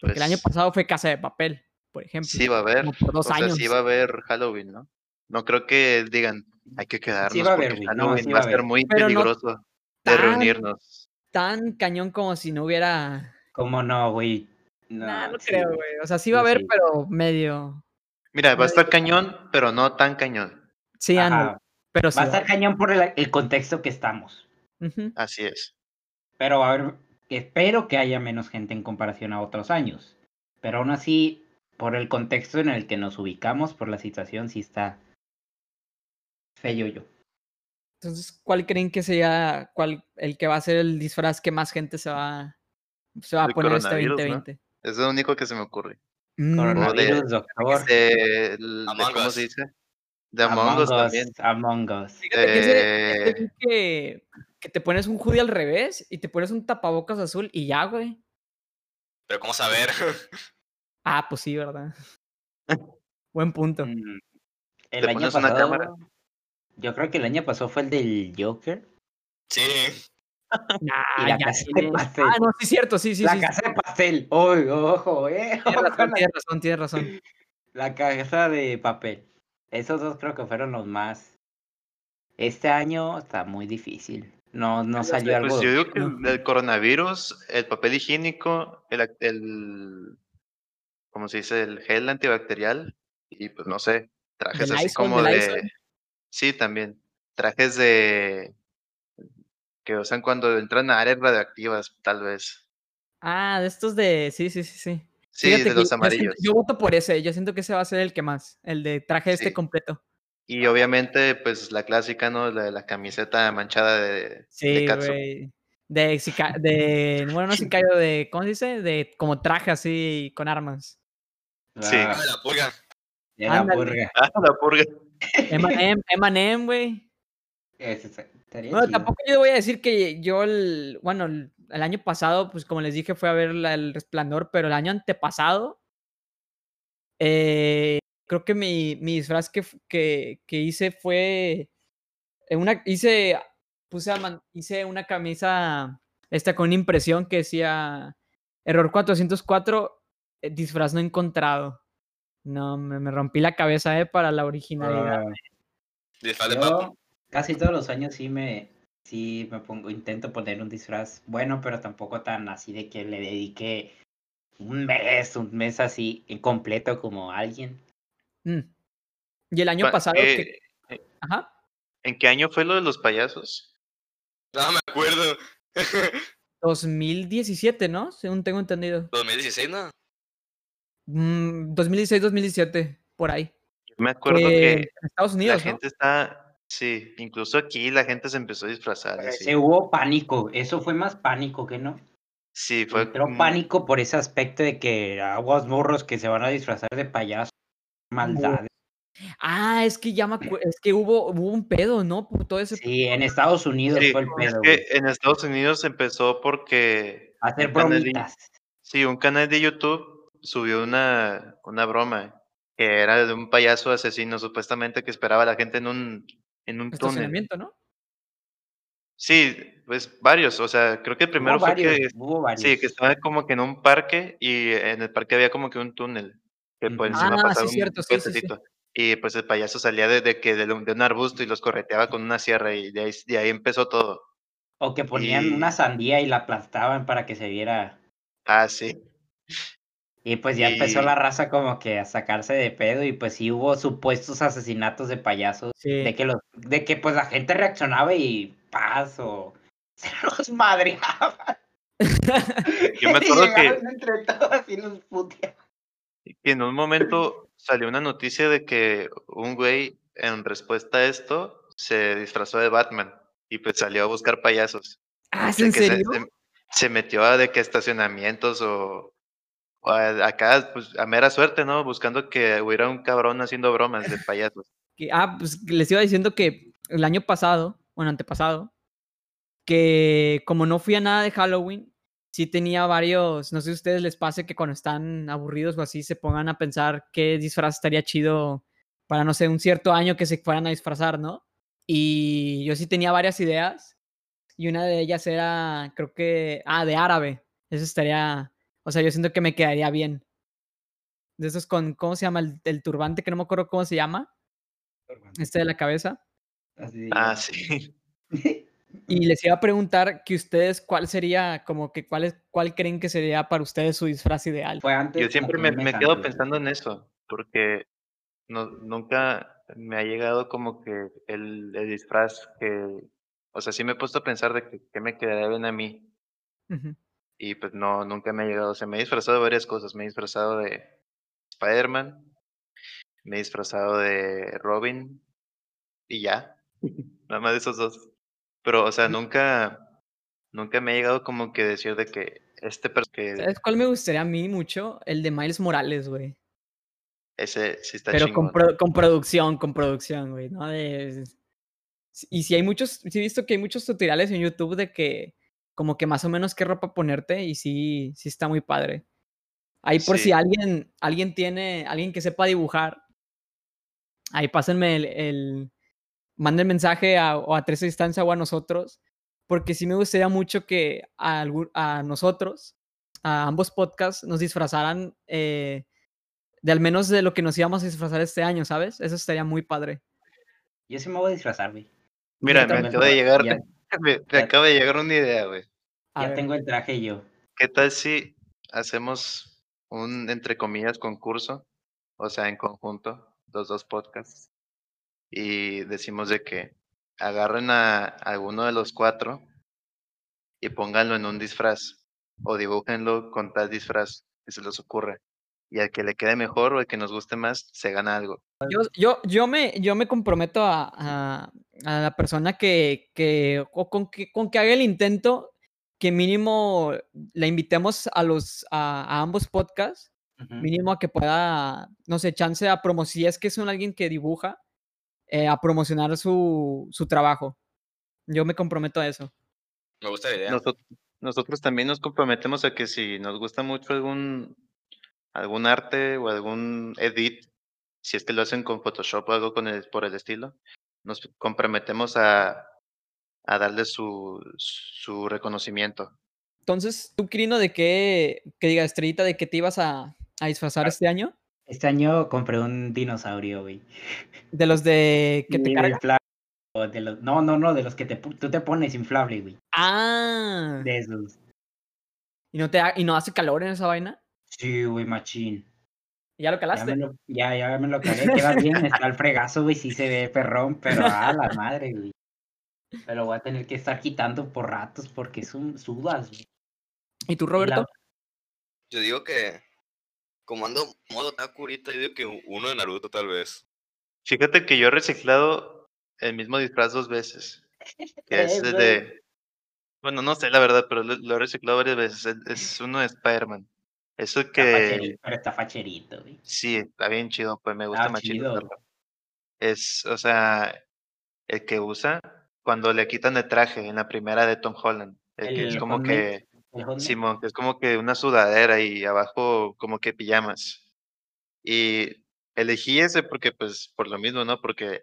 Porque el año pues pasado fue Casa de Papel, por ejemplo. Sí, va a haber. Por dos años. sí va a haber Halloween, ¿no? No creo que digan, hay que quedarnos sí va a haber, Halloween va, a ser muy peligroso de reunirnos. Tan cañón como si no hubiera. ¿Cómo no, güey? No, no creo, güey. O sea, sí va a haber, pero medio. Mira, va a estar cañón, pero no tan cañón. Sí, ando. Pero va a estar cañón por el, contexto que estamos. Así es. Pero a ver, espero que haya menos gente en comparación a otros años. Pero aún así, por el contexto en el que nos ubicamos, por la situación, sí está feo yo. Entonces, ¿cuál creen que sea cuál, el que va a ser el disfraz que más gente se va, se va a poner este 2020? Es lo único que se me ocurre. Mm. Coronavirus, doctor. De, ¿Cómo se dice? De Among, Us también. Among Us. Fíjate que, eh... que, que, te pones un hoodie al revés y te pones un tapabocas azul y ya, güey. Pero ¿cómo saber? ah, pues sí, ¿verdad? Buen punto. Mm. El año pasado. Yo creo que el año pasado fue el del Joker. Sí. Ah, la casa de pastel. Ah, no, sí, cierto, sí, sí. La casa de pastel. Uy, ojo, eh. Tienes razón, tienes razón, tienes razón. La casa de papel. Esos dos creo que fueron los más. Este año está muy difícil. No, no salió pues algo. Yo digo que el, coronavirus, el papel higiénico, el, el, ¿cómo se dice? El gel antibacterial y pues no sé, trajes así como de. Sí, también. Trajes de que usan cuando entran a áreas radioactivas, tal vez. Ah, de estos de. Sí, sí, sí, sí. Sí, de los amarillos. Yo, voto por ese, yo siento que ese va a ser el que más, el de traje este completo. Y obviamente, pues la clásica, ¿no? La de la camiseta manchada de. Sí, güey. De, de, bueno, no sicario, de, ¿cómo se dice? De como traje así con armas. Sí. Ah, la purga. la purga. Ah, la purga. Emanem, güey. Bueno, tampoco yo voy a decir que yo, el, bueno, el, año pasado, pues como les dije, fue a ver el resplandor, pero el año antepasado, eh, creo que mi, mi disfraz que, que, que, hice fue, una, hice, puse hice una camisa, esta con impresión que decía, error 404, eh, disfraz no encontrado. No, me, rompí la cabeza, eh, para la originalidad. Uh, casi todos los años sí me, sí me pongo, intento poner un disfraz bueno, pero tampoco tan así de que le dedique un mes, un mes así completo como alguien. Mm. Y el año pasado eh, Ajá. ¿En qué año fue lo de los payasos? No me acuerdo. 2017, ¿no? Según tengo entendido. 2016, ¿no? 2016-2017, mm, por ahí. Me acuerdo que, en Estados Unidos, la gente está Sí, incluso aquí la gente se empezó a disfrazar. Se hubo pánico, eso fue más pánico que no. Sí, fue. Entró pánico por ese aspecto de que aguas morros que se van a disfrazar de payaso. Maldad. Ah, es que ya me es que hubo, hubo un pedo, ¿no? Por todo ese Sí, en Estados Unidos fue el pedo. Es que en Estados Unidos empezó porque. Hacer bromitas. sí, un canal de YouTube subió una, una broma que era de un payaso asesino, supuestamente, que esperaba a la gente en un en un túnel. ¿no? Sí, pues varios, o sea, creo que el primero fue que, sí, que estaba como que en un parque y en el parque había como que un túnel que pues ah, sí, cierto, sí, sí, y pues el payaso salía desde que de, un arbusto y los correteaba con una sierra y de ahí, de ahí empezó todo. O que ponían una sandía y la aplastaban para que se viera. Ah, sí. Y pues ya empezó la raza como que a sacarse de pedo y pues sí hubo supuestos asesinatos de payasos. De que los, de que pues la gente reaccionaba y paz o se los madreaban. Yo me acuerdo que, entre todos y los que en un momento salió una noticia de que un güey en respuesta a esto se disfrazó de Batman y pues salió a buscar payasos. Ah, ¿en serio? Se, se, metió a de que estacionamientos o acá, pues a mera suerte, ¿no? Buscando que hubiera un cabrón haciendo bromas de payasos. ah, pues les iba diciendo que el año pasado, bueno, antepasado, que como no fui a nada de Halloween, sí tenía varios, no sé si a ustedes les pase que cuando están aburridos o así se pongan a pensar qué disfraz estaría chido para, no sé, un cierto año que se fueran a disfrazar, ¿no? Y yo sí tenía varias ideas y una de ellas era, creo que, ah, de árabe. Eso estaría, o sea, yo siento que me quedaría bien. De esos con, ¿cómo se llama? El, turbante, que no me acuerdo cómo se llama. Este de la cabeza. ah, sí. Y les iba a preguntar que ustedes, ¿cuál sería, como que cuál, es, cuál creen que sería para ustedes su disfraz ideal? Yo siempre me, me quedo pensando en eso, porque no, nunca me ha llegado como que el, el, disfraz que, o sea, sí me he puesto a pensar de que, que me quedaría bien a mí. Y pues no, nunca me ha llegado, o sea, me he disfrazado de varias cosas, me he disfrazado de Spider-Man, me he disfrazado de Robin y ya, nada más de esos dos. Pero, o sea, nunca, nunca me ha llegado como que decir de que este personaje... ¿Sabes cuál me gustaría a mí mucho? El de Miles Morales, güey. Ese sí está Pero con, con, producción, con producción, güey, ¿no? De... Y si hay muchos, sí he visto que hay muchos tutoriales en YouTube de que como que más o menos qué ropa ponerte y sí, sí está muy padre. Ahí por si alguien, alguien tiene, alguien que sepa dibujar, ahí pásenme el, el manden mensaje a, o a Tres Distancia o a nosotros, porque sí me gustaría mucho que a, a nosotros, a ambos podcasts, nos disfrazaran eh, de al menos de lo que nos íbamos a disfrazar este año, ¿sabes? Eso estaría muy padre. Yo sí me voy a disfrazar, güey. Mira, me acaba de llegar, me, acaba de llegar una idea, güey. Ya tengo el traje yo. ¿Qué tal si hacemos un, entre comillas, concurso? O sea, en conjunto, los dos podcasts y decimos de que agarren a alguno de los cuatro y pónganlo en un disfraz o dibújenlo con tal disfraz que se les ocurre. Y al que le quede mejor o al que nos guste más, se gana algo. Yo, yo, yo, me, yo me comprometo a, a, la persona que, que, o con que, con que haga el intento, que mínimo la invitemos a, los, a, ambos podcasts, mínimo a que pueda, no sé, chance a promocionar, si es que es un alguien que dibuja, eh, a promocionar su, su trabajo. Yo me comprometo a eso. Me gusta la idea. Nosotros, también nos comprometemos a que si nos gusta mucho algún, algún arte o algún edit, si es que lo hacen con Photoshop o algo con el, por el estilo, nos comprometemos a, a darle su, su reconocimiento. Entonces, ¿tú, Crino, de qué, que diga, Estrellita, de qué te ibas a, a disfrazar ah, este año? Este año compré un dinosaurio, güey. De los de que te cargan. De los... No, no, no, de los que te, tú te pones inflable, güey. Ah. De esos. ¿Y no, te ¿Y no hace calor en esa vaina? Sí, güey, machín. ¿Ya lo calaste? Ya, ya, me lo calé, queda bien, está el fregazo, güey, sí se ve perrón, pero a la madre, güey. Pero voy a tener que estar quitando por ratos porque es un sudas, güey. ¿Y tú, Roberto? Yo digo que como ando modo Taku yo digo que uno de Naruto tal vez. Fíjate que yo he reciclado el mismo disfraz dos veces. Que es de. Bueno, no sé la verdad, pero lo, he reciclado varias veces. Es, uno de Spider-Man. Eso que. pero está facherito, güey. Sí, está bien chido, pues me gusta más chido. Es, o sea, el que usa cuando le quitan el traje en la primera de Tom Holland. El, que es como que Simón, que es como que una sudadera y abajo como que pijamas. Y elegí ese porque, pues, por lo mismo, ¿no? Porque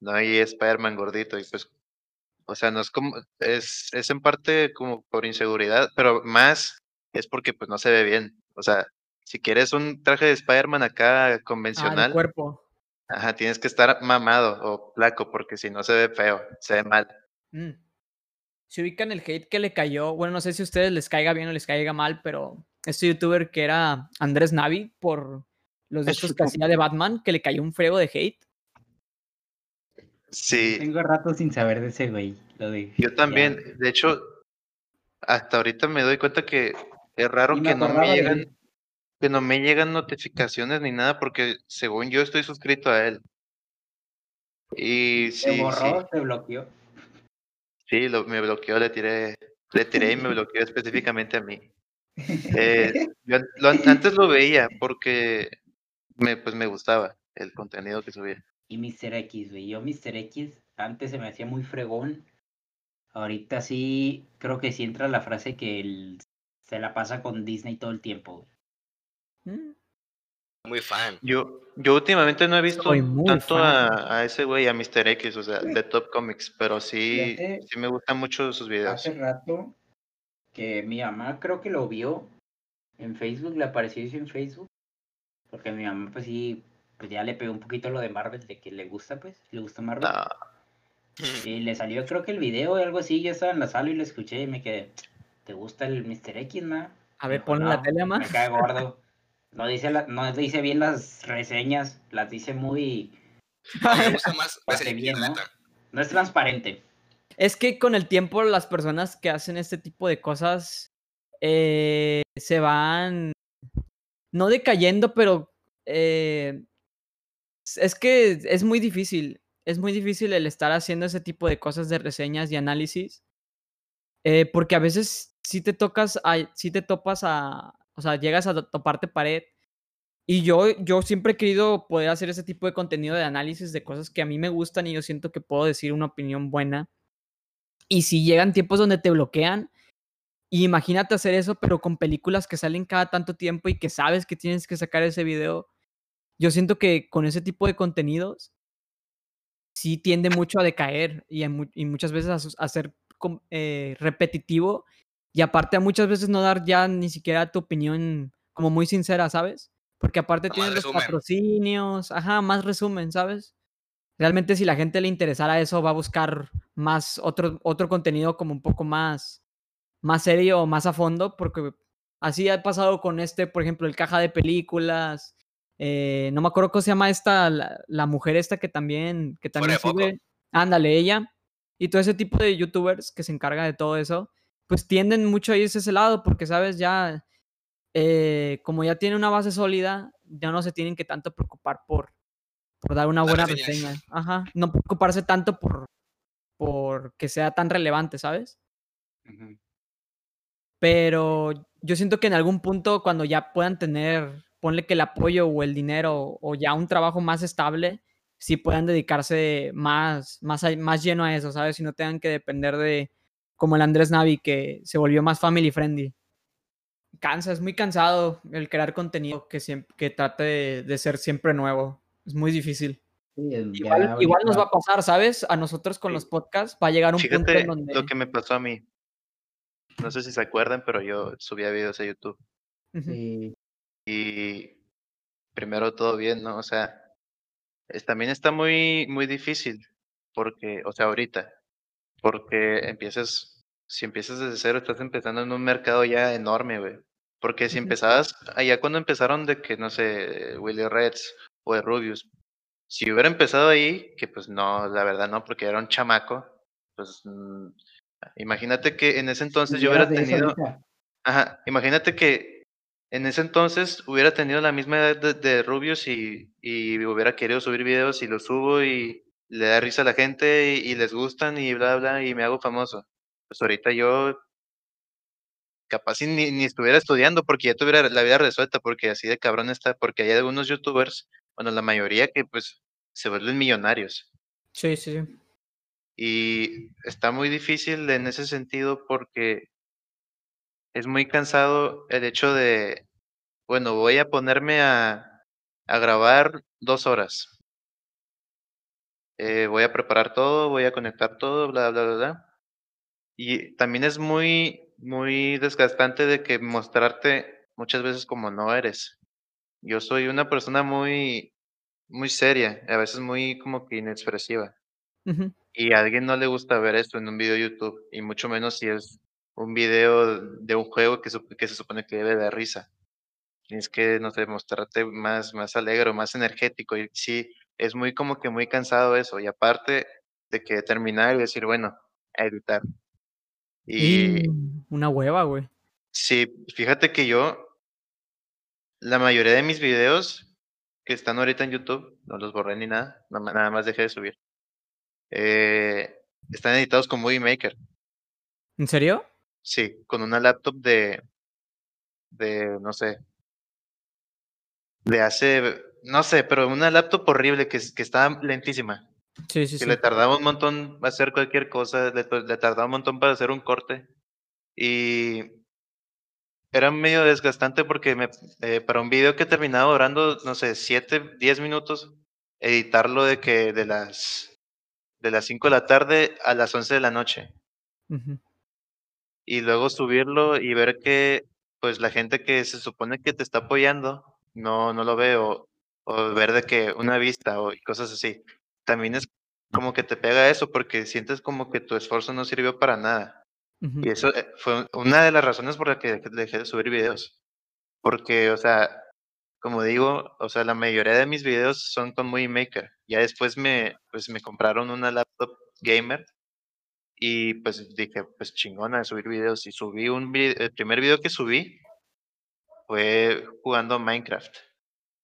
no hay Spider-Man gordito y pues, o sea, no es como, es, es en parte como por inseguridad, pero más es porque pues no se ve bien. O sea, si quieres un traje de Spider-Man acá ah, convencional. cuerpo. Ajá, tienes que estar mamado o flaco porque si no se ve feo, se ve mal. Mm se ubican el hate que le cayó, bueno, no sé si a ustedes les caiga bien o les caiga mal, pero este youtuber que era Andrés Navi por los de estos que hacía de Batman, que le cayó un frego de hate. Sí. Tengo rato sin saber de ese güey. Yo también, de hecho, hasta ahorita me doy cuenta que es raro que no me llegan, que no me llegan notificaciones ni nada, porque según yo estoy suscrito a él. Y sí. ¿Te borró? ¿Te bloqueó? Sí, lo, me bloqueó, le tiré, le tiré y me bloqueó específicamente a mí. Eh, yo antes lo veía porque me, pues me gustaba el contenido que subía. Y Mr. X, güey. Yo Mr. X antes se me hacía muy fregón. Ahorita sí, creo que sí entra la frase que el se la pasa con Disney todo el tiempo. Mm. Muy fan. Yo, yo últimamente no he visto tanto a, ese güey, a Mr. X, o sea, de Top Comics, pero sí, sí me gustan mucho sus videos. Hace rato que mi mamá creo que lo vio en Facebook, le apareció eso en Facebook, porque mi mamá pues sí, pues ya le pegó un poquito lo de Marvel, de que le gusta pues, le gusta Marvel. Y le salió creo que el video o algo así, yo estaba en la sala y lo escuché y me quedé, ¿te gusta el Mr. X, ma? A ver, ponle la tele más. Me cae gordo. No dice, la, no dice bien las reseñas, las dice muy... me gusta más, bien, ¿no? no es transparente. Es que con el tiempo las personas que hacen este tipo de cosas eh, se van, no decayendo, pero eh, es que es muy difícil. Es muy difícil el estar haciendo ese tipo de cosas de reseñas y análisis. Eh, porque a veces si te tocas, si te topas a, o sea, llegas a toparte pared. Y yo, yo siempre he querido poder hacer ese tipo de contenido de análisis de cosas que a mí me gustan y yo siento que puedo decir una opinión buena. Y si llegan tiempos donde te bloquean, imagínate hacer eso, pero con películas que salen cada tanto tiempo y que sabes que tienes que sacar ese video. Yo siento que con ese tipo de contenidos sí tiende mucho a decaer y, y muchas veces a, ser eh, repetitivo y aparte a muchas veces no dar ya ni siquiera tu opinión como muy sincera, ¿sabes? Porque aparte tienes los patrocinios, ajá, más resumen, ¿sabes? Realmente si la gente le interesara eso va a buscar más otro, otro contenido como un poco más, más serio o más a fondo, porque así ha pasado con este, por ejemplo, el caja de películas. Eh, no me acuerdo cómo se llama esta, la, mujer esta que también, que también sube. Ándale, ella. Y todo ese tipo de youtubers que se encarga de todo eso pues tienden mucho a irse ese lado porque, ¿sabes? Ya, eh, como ya tiene una base sólida, ya no se tienen que tanto preocupar por, por dar una buena reseña. Ajá, no preocuparse tanto por, por que sea tan relevante, ¿sabes? Pero yo siento que en algún punto, cuando ya puedan tener, ponle que el apoyo o el dinero o ya un trabajo más estable, sí puedan dedicarse más, más, más lleno a eso, ¿sabes? Y no tengan que depender de, como el Andrés Navi, que se volvió más family friendly. Cansa, es muy cansado el crear contenido que, siempre, que trate de, ser siempre nuevo. Es muy difícil. igual, nos va a pasar, ¿sabes? A nosotros con los podcasts va a llegar un punto en donde... lo que me pasó a mí. No sé si se acuerdan, pero yo subía videos a YouTube. Y primero todo bien, ¿no? O sea, también está muy, muy difícil porque, o sea, ahorita, porque empiezas, si empiezas desde cero, estás empezando en un mercado ya enorme, güey. Porque si empezabas, allá cuando empezaron de que, no sé, Willy Reds o de Rubius, si hubiera empezado ahí, que pues no, la verdad no, porque era un chamaco, pues mm, imagínate que en ese entonces yo hubiera tenido, ajá, imagínate que en ese entonces hubiera tenido la misma edad de, de Rubius y, y hubiera querido subir videos y lo subo y, le da risa a la gente y, les gustan y bla, bla, y me hago famoso. Pues ahorita yo capaz ni, ni estuviera estudiando porque ya tuviera la vida resuelta, porque así de cabrón está, porque hay algunos youtubers, bueno, la mayoría que pues se vuelven millonarios. Sí, sí. Y está muy difícil en ese sentido porque es muy cansado el hecho de, bueno, voy a ponerme a, a grabar dos horas eh, voy a preparar todo, voy a conectar todo, bla, bla, bla, bla. Y también es muy, muy desgastante de que mostrarte muchas veces como no eres. Yo soy una persona muy, muy seria, a veces muy como que inexpresiva. Y a alguien no le gusta ver esto en un video de YouTube, y mucho menos si es un video de un juego que, que se supone que debe de risa. Tienes que, no sé, mostrarte más, más alegre, más energético. Y sí, es muy como que muy cansado eso. Y aparte de que terminar y decir, bueno, a editar. Y una hueva, güey. Sí, fíjate que yo, la mayoría de mis videos que están ahorita en YouTube, no los borré ni nada, nada más dejé de subir. Eh, están editados con Movie Maker. ¿En serio? Sí, con una laptop de, de, no sé, de hace no sé, pero una laptop horrible que, que estaba lentísima. Sí, sí, que le tardaba un montón hacer cualquier cosa, le, tardaba un montón para hacer un corte. Y era medio desgastante porque me, eh, para un video que terminaba durando, no sé, 7, 10 minutos, editarlo de que de las de las 5 de la tarde a las 11 de la noche. Y luego subirlo y ver que pues la gente que se supone que te está apoyando no, no lo ve o, ver de que una vista o cosas así. También es como que te pega eso porque sientes como que tu esfuerzo no sirvió para nada. Y eso eh, fue una de las razones por las que dejé de subir videos. Porque, o sea, como digo, o sea, la mayoría de mis videos son con Movie Maker. Ya después me, pues me compraron una laptop gamer y pues dije, pues chingona de subir videos. Y subí un video, el primer video que subí fue jugando Minecraft.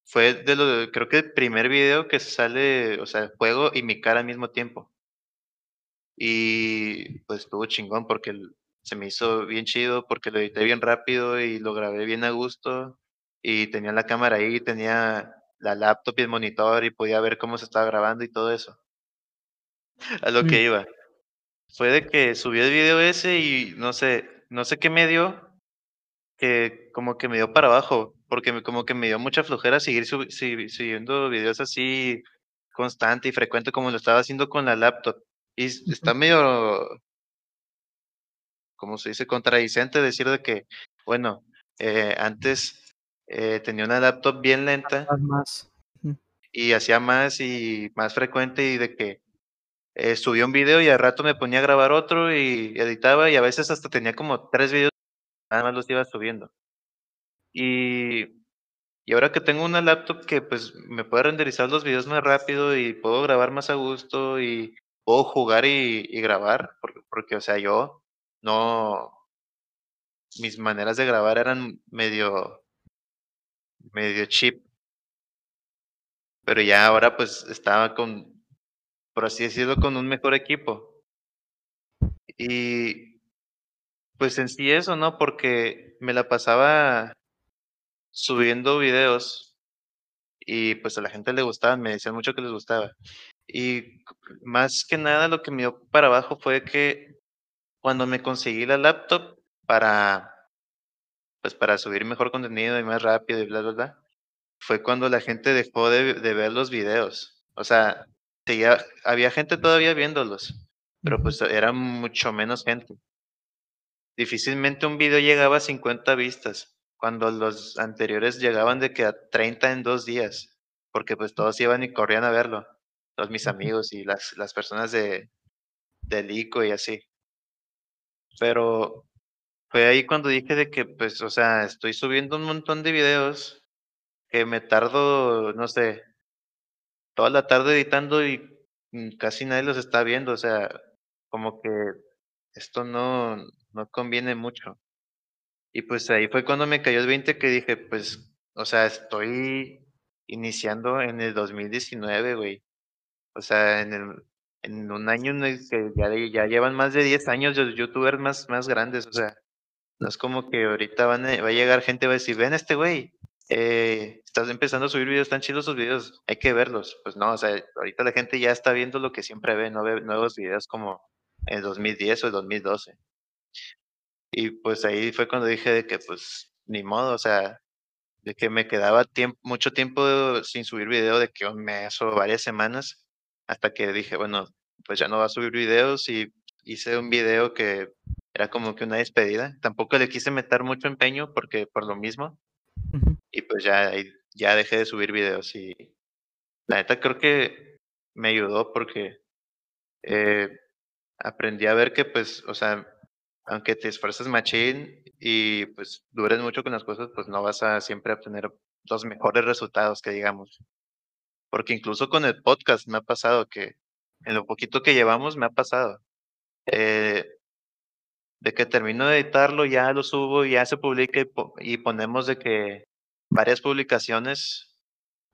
Fue de lo, creo que el primer video que sale, o sea, juego y mi cara al mismo tiempo. Y pues estuvo chingón porque se me hizo bien chido, porque lo edité bien rápido y lo grabé bien a gusto. Y tenía la cámara ahí, tenía la laptop y el monitor y podía ver cómo se estaba grabando y todo eso. A lo que mm. iba. Fue de que subí el video ese y no sé, no sé qué me dio, que como que me dio para abajo, porque como que me dio mucha flojera seguir subiendo videos así constante y frecuente como lo estaba haciendo con la laptop. Y está medio, como se dice, contradicente decir de que, bueno, eh, antes eh, tenía una laptop bien lenta más. y hacía más y más frecuente y de que eh, subía un video y al rato me ponía a grabar otro y editaba y a veces hasta tenía como tres videos, nada más los iba subiendo. Y, y ahora que tengo una laptop que pues me puede renderizar los videos más rápido y puedo grabar más a gusto y puedo jugar y, grabar, porque, porque, o sea, yo no, mis maneras de grabar eran medio, medio cheap. Pero ya ahora pues estaba con, por así decirlo, con un mejor equipo. Y pues en sí eso, ¿no? Porque me la pasaba subiendo videos y pues a la gente le gustaba, me decían mucho que les gustaba. Y más que nada lo que me dio para abajo fue que cuando me conseguí la laptop para pues para subir mejor contenido y más rápido y bla bla bla, fue cuando la gente dejó de, ver los videos. O sea, había gente todavía viéndolos, pero pues era mucho menos gente. Difícilmente un video llegaba a 50 vistas, cuando los anteriores llegaban de que a 30 en dos días, porque pues todos iban y corrían a verlo todos mis amigos y las, las personas de, del ICO y así. Pero fue ahí cuando dije de que, pues, o sea, estoy subiendo un montón de videos que me tardo, no sé, toda la tarde editando y casi nadie los está viendo, o sea, como que esto no, no conviene mucho. Y pues ahí fue cuando me cayó el 20 que dije, pues, o sea, estoy iniciando en el 2019, güey. O sea, en, el, en un año en el que ya, ya llevan más de 10 años los youtubers más, más grandes. O sea, no es como que ahorita van va a llegar gente y va a decir, ven este güey, eh, estás empezando a subir videos, tan chidos sus videos, hay que verlos. Pues no, o sea, ahorita la gente ya está viendo lo que siempre ve, no ve nuevos videos como en el 2010 o el 2012. Y pues ahí fue cuando dije de que pues ni modo, o sea, de que me quedaba tiempo, mucho tiempo sin subir video, de que un mes o varias semanas, hasta que dije, bueno, pues ya no va a subir videos y hice un video que era como que una despedida. Tampoco le quise meter mucho empeño porque por lo mismo. Y pues ya, ya dejé de subir videos y la neta creo que me ayudó porque eh, aprendí a ver que pues, o sea, aunque te esfuerces machín y pues dures mucho con las cosas, pues no vas a siempre obtener los mejores resultados que digamos. Porque incluso con el podcast me ha pasado que en lo poquito que llevamos me ha pasado. Eh, de que termino de editarlo, ya lo subo, ya se publica y, ponemos de que varias publicaciones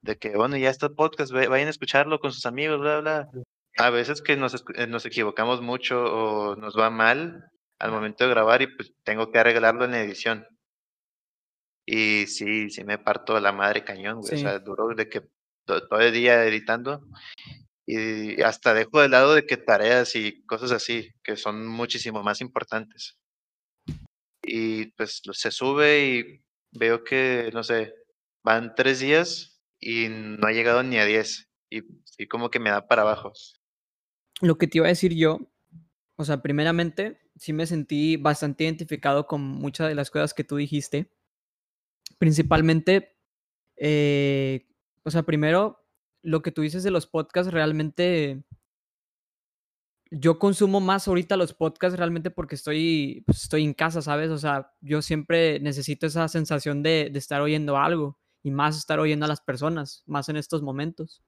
de que, bueno, ya está el podcast, vayan a escucharlo con sus amigos, bla, bla. A veces que nos, eh, nos equivocamos mucho o nos va mal al momento de grabar y pues tengo que arreglarlo en la edición. Y sí, sí me parto la madre cañón, güey. O sea, duro de que todo, el día editando y hasta dejo de lado de que tareas y cosas así, que son muchísimo más importantes. y pues se sube y veo que, no sé, van tres días y no ha llegado ni a diez y, y como que me da para abajo. Lo que te iba a decir yo, o sea, primeramente, sí me sentí bastante identificado con muchas de las cosas que tú dijiste. Principalmente, eh, o sea, primero, lo que tú dices de los podcasts realmente yo consumo más ahorita los podcasts realmente porque estoy, pues, estoy en casa, ¿sabes? O sea, yo siempre necesito esa sensación de, de, estar oyendo algo y más estar oyendo a las personas, más en estos momentos.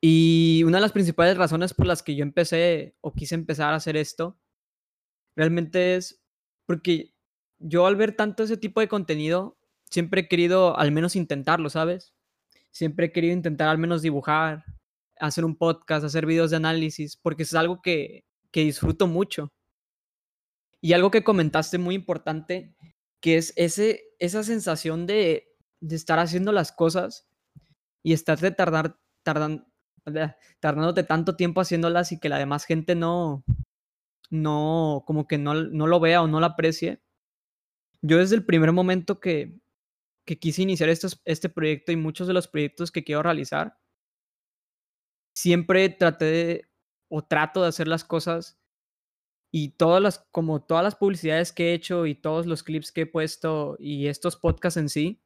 Y una de las principales razones por las que yo empecé o quise empezar a hacer esto, realmente es porque yo al ver tanto ese tipo de contenido, siempre he querido al menos intentarlo, ¿sabes? Siempre he querido intentar al menos dibujar, hacer un podcast, hacer videos de análisis, porque es algo que, que disfruto mucho. Y algo que comentaste muy importante, que es ese, esa sensación de, de estar haciendo las cosas y estar de tardar, tardándote tanto tiempo haciéndolas y que la demás gente no, no, como que no, no lo vea o no lo aprecie. Yo desde el primer momento que, que quise iniciar este proyecto y muchos de los proyectos que quiero realizar, siempre traté o trato de hacer las cosas y todas las, como todas las publicidades que he hecho y todos los clips que he puesto y estos podcasts en sí,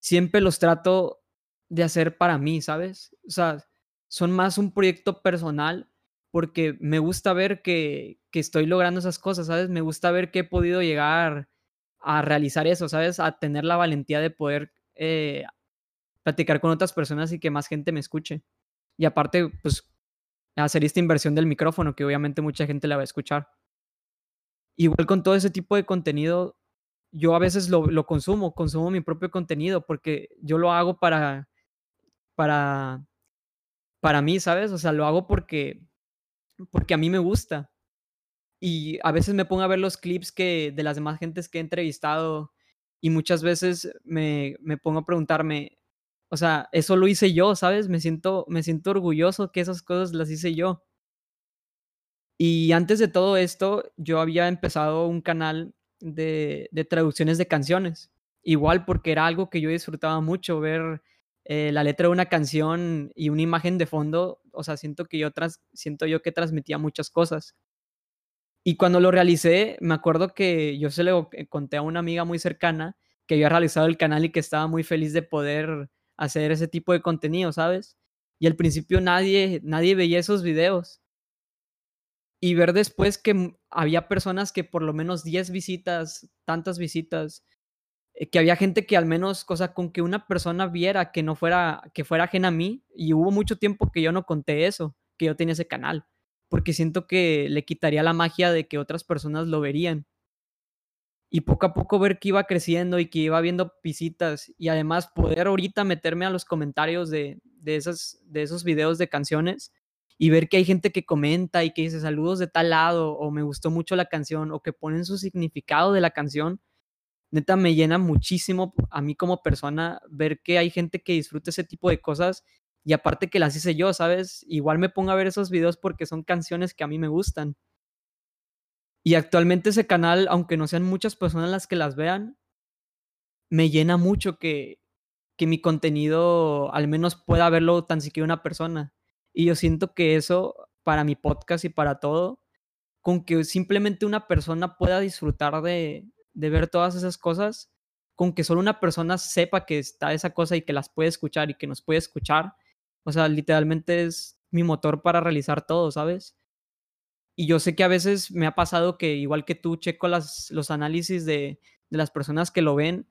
siempre los trato de hacer para mí, ¿sabes? O sea, son más un proyecto personal porque me gusta ver que, que estoy logrando esas cosas, ¿sabes? Me gusta ver que he podido llegar a realizar eso, ¿sabes? A tener la valentía de poder eh, platicar con otras personas y que más gente me escuche. Y aparte, pues, hacer esta inversión del micrófono, que obviamente mucha gente la va a escuchar. Igual con todo ese tipo de contenido, yo a veces lo, lo consumo, consumo mi propio contenido, porque yo lo hago para, para, para mí, ¿sabes? O sea, lo hago porque, porque a mí me gusta. Y a veces me pongo a ver los clips que, de las demás gentes que he entrevistado y muchas veces me, me pongo a preguntarme, o sea, eso lo hice yo, ¿sabes? Me siento, me siento orgulloso que esas cosas las hice yo. Y antes de todo esto, yo había empezado un canal de, de traducciones de canciones. Igual porque era algo que yo disfrutaba mucho, ver eh, la letra de una canción y una imagen de fondo. O sea, siento que yo, tras, siento yo que transmitía muchas cosas. Y cuando lo realicé, me acuerdo que yo se lo conté a una amiga muy cercana que había realizado el canal y que estaba muy feliz de poder hacer ese tipo de contenido, ¿sabes? Y al principio nadie, nadie veía esos videos. Y ver después que había personas que por lo menos 10 visitas, tantas visitas, eh, que había gente que al menos, cosa con que una persona viera que no fuera, que fuera ajena a mí, y hubo mucho tiempo que yo no conté eso, que yo tenía ese canal, porque siento que le quitaría la magia de que otras personas lo verían. Y poco a poco ver que iba creciendo y que iba viendo visitas y además poder ahorita meterme a los comentarios de, de, esas, de esos videos de canciones y ver que hay gente que comenta y que dice saludos de tal lado o me gustó mucho la canción o que ponen su significado de la canción, neta me llena muchísimo a mí como persona ver que hay gente que disfruta ese tipo de cosas y aparte que las hice yo, ¿sabes? Igual me pongo a ver esos videos porque son canciones que a mí me gustan. Y actualmente ese canal, aunque no sean muchas personas las que las vean, me llena mucho que, que mi contenido al menos pueda verlo tan siquiera una persona. Y yo siento que eso, para mi podcast y para todo, con que simplemente una persona pueda disfrutar de, de ver todas esas cosas, con que solo una persona sepa que está esa cosa y que las puede escuchar y que nos puede escuchar, o sea, literalmente es mi motor para realizar todo, ¿sabes? Y yo sé que a veces me ha pasado que igual que tú checo las, los análisis de, de las personas que lo ven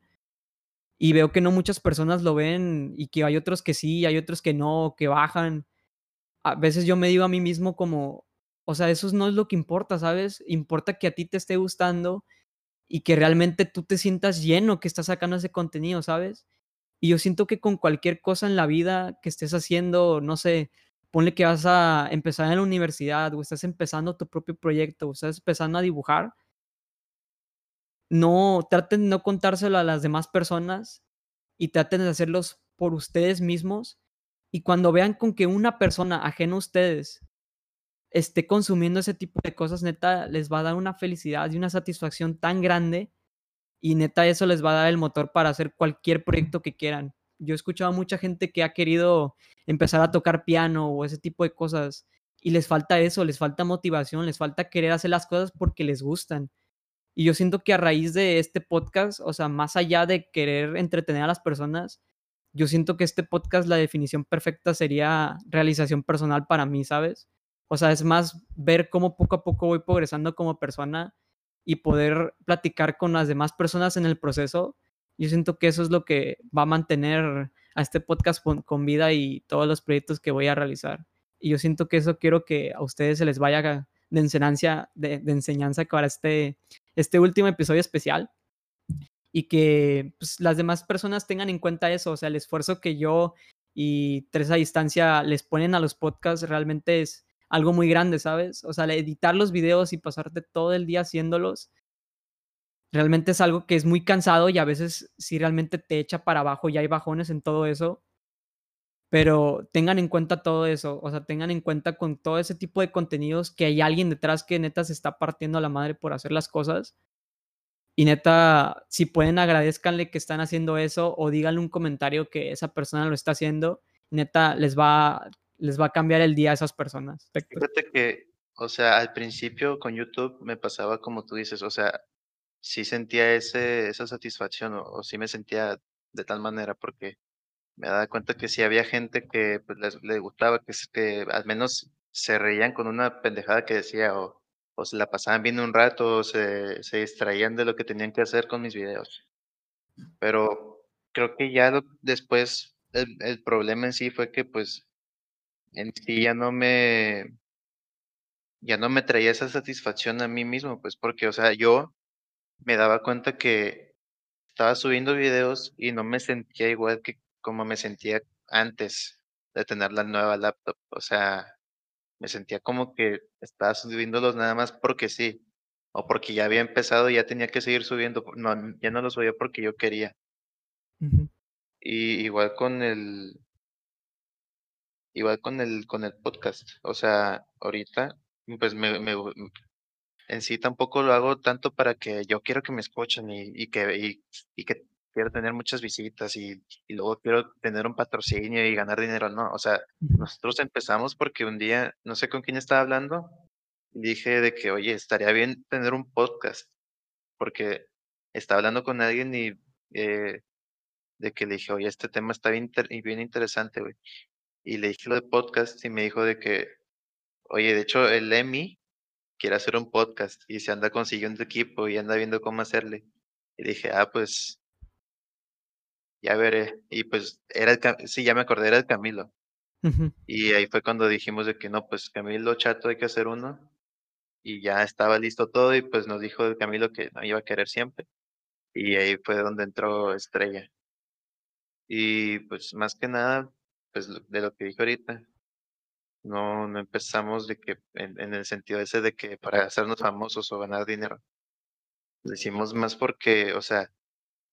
y veo que no muchas personas lo ven y que hay otros que sí, hay otros que no, que bajan. A veces yo me digo a mí mismo como, o sea, eso no es lo que importa, ¿sabes? Importa que a ti te esté gustando y que realmente tú te sientas lleno que estás sacando ese contenido, ¿sabes? Y yo siento que con cualquier cosa en la vida que estés haciendo, no sé, ponle que vas a empezar en la universidad o estás empezando tu propio proyecto o estás empezando a dibujar, no traten de no contárselo a las demás personas y traten de hacerlos por ustedes mismos y cuando vean con que una persona ajena a ustedes esté consumiendo ese tipo de cosas, neta, les va a dar una felicidad y una satisfacción tan grande y neta eso les va a dar el motor para hacer cualquier proyecto que quieran. Yo he escuchado a mucha gente que ha querido empezar a tocar piano o ese tipo de cosas y les falta eso, les falta motivación, les falta querer hacer las cosas porque les gustan. Y yo siento que a raíz de este podcast, o sea, más allá de querer entretener a las personas, yo siento que este podcast, la definición perfecta sería realización personal para mí, ¿sabes? O sea, es más ver cómo poco a poco voy progresando como persona y poder platicar con las demás personas en el proceso. Yo siento que eso es lo que va a mantener a este podcast con, vida y todos los proyectos que voy a realizar. Y yo siento que eso quiero que a ustedes se les vaya de enseñanza, de, enseñanza para este, este último episodio especial y que pues, las demás personas tengan en cuenta eso, o sea, el esfuerzo que yo y Teresa Distancia les ponen a los podcasts realmente es algo muy grande, ¿sabes? O sea, editar los videos y pasarte todo el día haciéndolos, realmente es algo que es muy cansado y a veces sí realmente te echa para abajo y hay bajones en todo eso. Pero tengan en cuenta todo eso, o sea, tengan en cuenta con todo ese tipo de contenidos que hay alguien detrás que neta se está partiendo la madre por hacer las cosas. Y neta, si pueden, agradezcanle que están haciendo eso o díganle un comentario que esa persona lo está haciendo. Neta, les va, les va a cambiar el día a esas personas. Fíjate que, o sea, al principio con YouTube me pasaba como tú dices, o sea, sí sentía ese, esa satisfacción o, sí me sentía de tal manera porque me daba cuenta que sí había gente que pues, les, les gustaba, que, que al menos se reían con una pendejada que decía o, o se la pasaban viendo un rato o se, se distraían de lo que tenían que hacer con mis videos. Pero creo que ya después el, el problema en sí fue que pues en sí ya no me ya no me traía esa satisfacción a mí mismo, pues porque, o sea, yo me daba cuenta que estaba subiendo videos y no me sentía igual que como me sentía antes de tener la nueva laptop. O sea, me sentía como que estaba subiéndolos nada más porque sí, o porque ya había empezado y ya tenía que seguir subiendo. No, ya no los subía porque yo quería. Y igual con el, igual con el, con el podcast. O sea, ahorita, pues me, me, en sí tampoco lo hago tanto para que yo quiero que me escuchen y, y que, y, y, que quiero tener muchas visitas y, y, luego quiero tener un patrocinio y ganar dinero. No, o sea, nosotros empezamos porque un día, no sé con quién estaba hablando, dije de que, oye, estaría bien tener un podcast, porque estaba hablando con alguien y eh, de que le dije, oye, este tema está bien, bien interesante, güey y le dije lo de podcast y me dijo de que, oye, de hecho el Emi quiere hacer un podcast y se anda consiguiendo equipo y anda viendo cómo hacerle. Y dije, ah, pues ya veré. Y pues era el, sí, ya me acordé, era el Camilo. Y ahí fue cuando dijimos de que no, pues Camilo Chato hay que hacer uno. Y ya estaba listo todo y pues nos dijo el Camilo que no iba a querer siempre. Y ahí fue donde entró Estrella. Y pues más que nada, pues, de lo que dije ahorita. No, no empezamos de que, en, en, el sentido ese de que para hacernos famosos o ganar dinero. Lo hicimos más porque, o sea,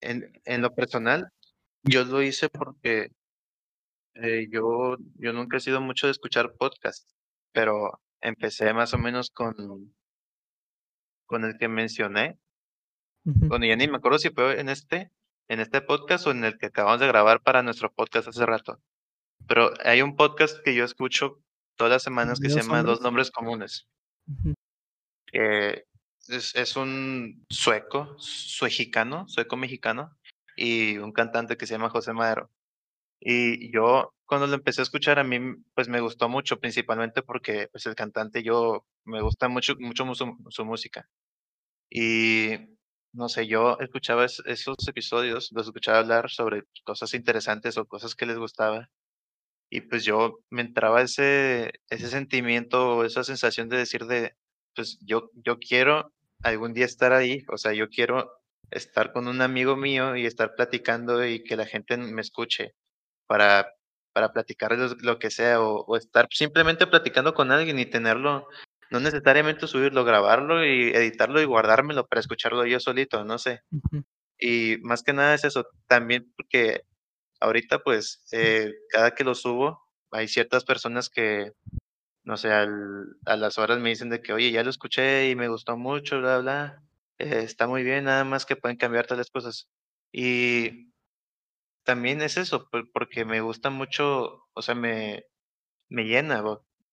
en, en lo personal, yo lo hice porque eh, yo, yo nunca he sido mucho de escuchar podcast, pero empecé más o menos con, con el que mencioné. Bueno, ya ni me acuerdo si fue en este, en este podcast o en el que acabamos de grabar para nuestro podcast hace rato. Pero hay un podcast que yo escucho todas las semanas que se llama Dos Nombres Comunes. es, es, un sueco, suejicano, sueco-mexicano, y un cantante que se llama José Madero. Y yo cuando lo empecé a escuchar a mí pues me gustó mucho, principalmente porque pues el cantante yo me gusta mucho, mucho su, su música. Y no sé, yo escuchaba esos episodios, los escuchaba hablar sobre cosas interesantes o cosas que les gustaba y pues yo me entraba ese, ese sentimiento, esa sensación de decir de, pues yo, yo quiero algún día estar ahí, o sea, yo quiero estar con un amigo mío y estar platicando y que la gente me escuche para, para platicar lo, que sea o, estar simplemente platicando con alguien y tenerlo, no necesariamente subirlo, grabarlo y editarlo y guardármelo para escucharlo yo solito, no sé. Y más que nada es eso, también porque ahorita pues eh, cada que lo subo hay ciertas personas que, no sé, a las horas me dicen de que, oye, ya lo escuché y me gustó mucho, bla, bla, eh, está muy bien, nada más que pueden cambiar todas las cosas. Y también es eso, porque me gusta mucho, o sea, me, me llena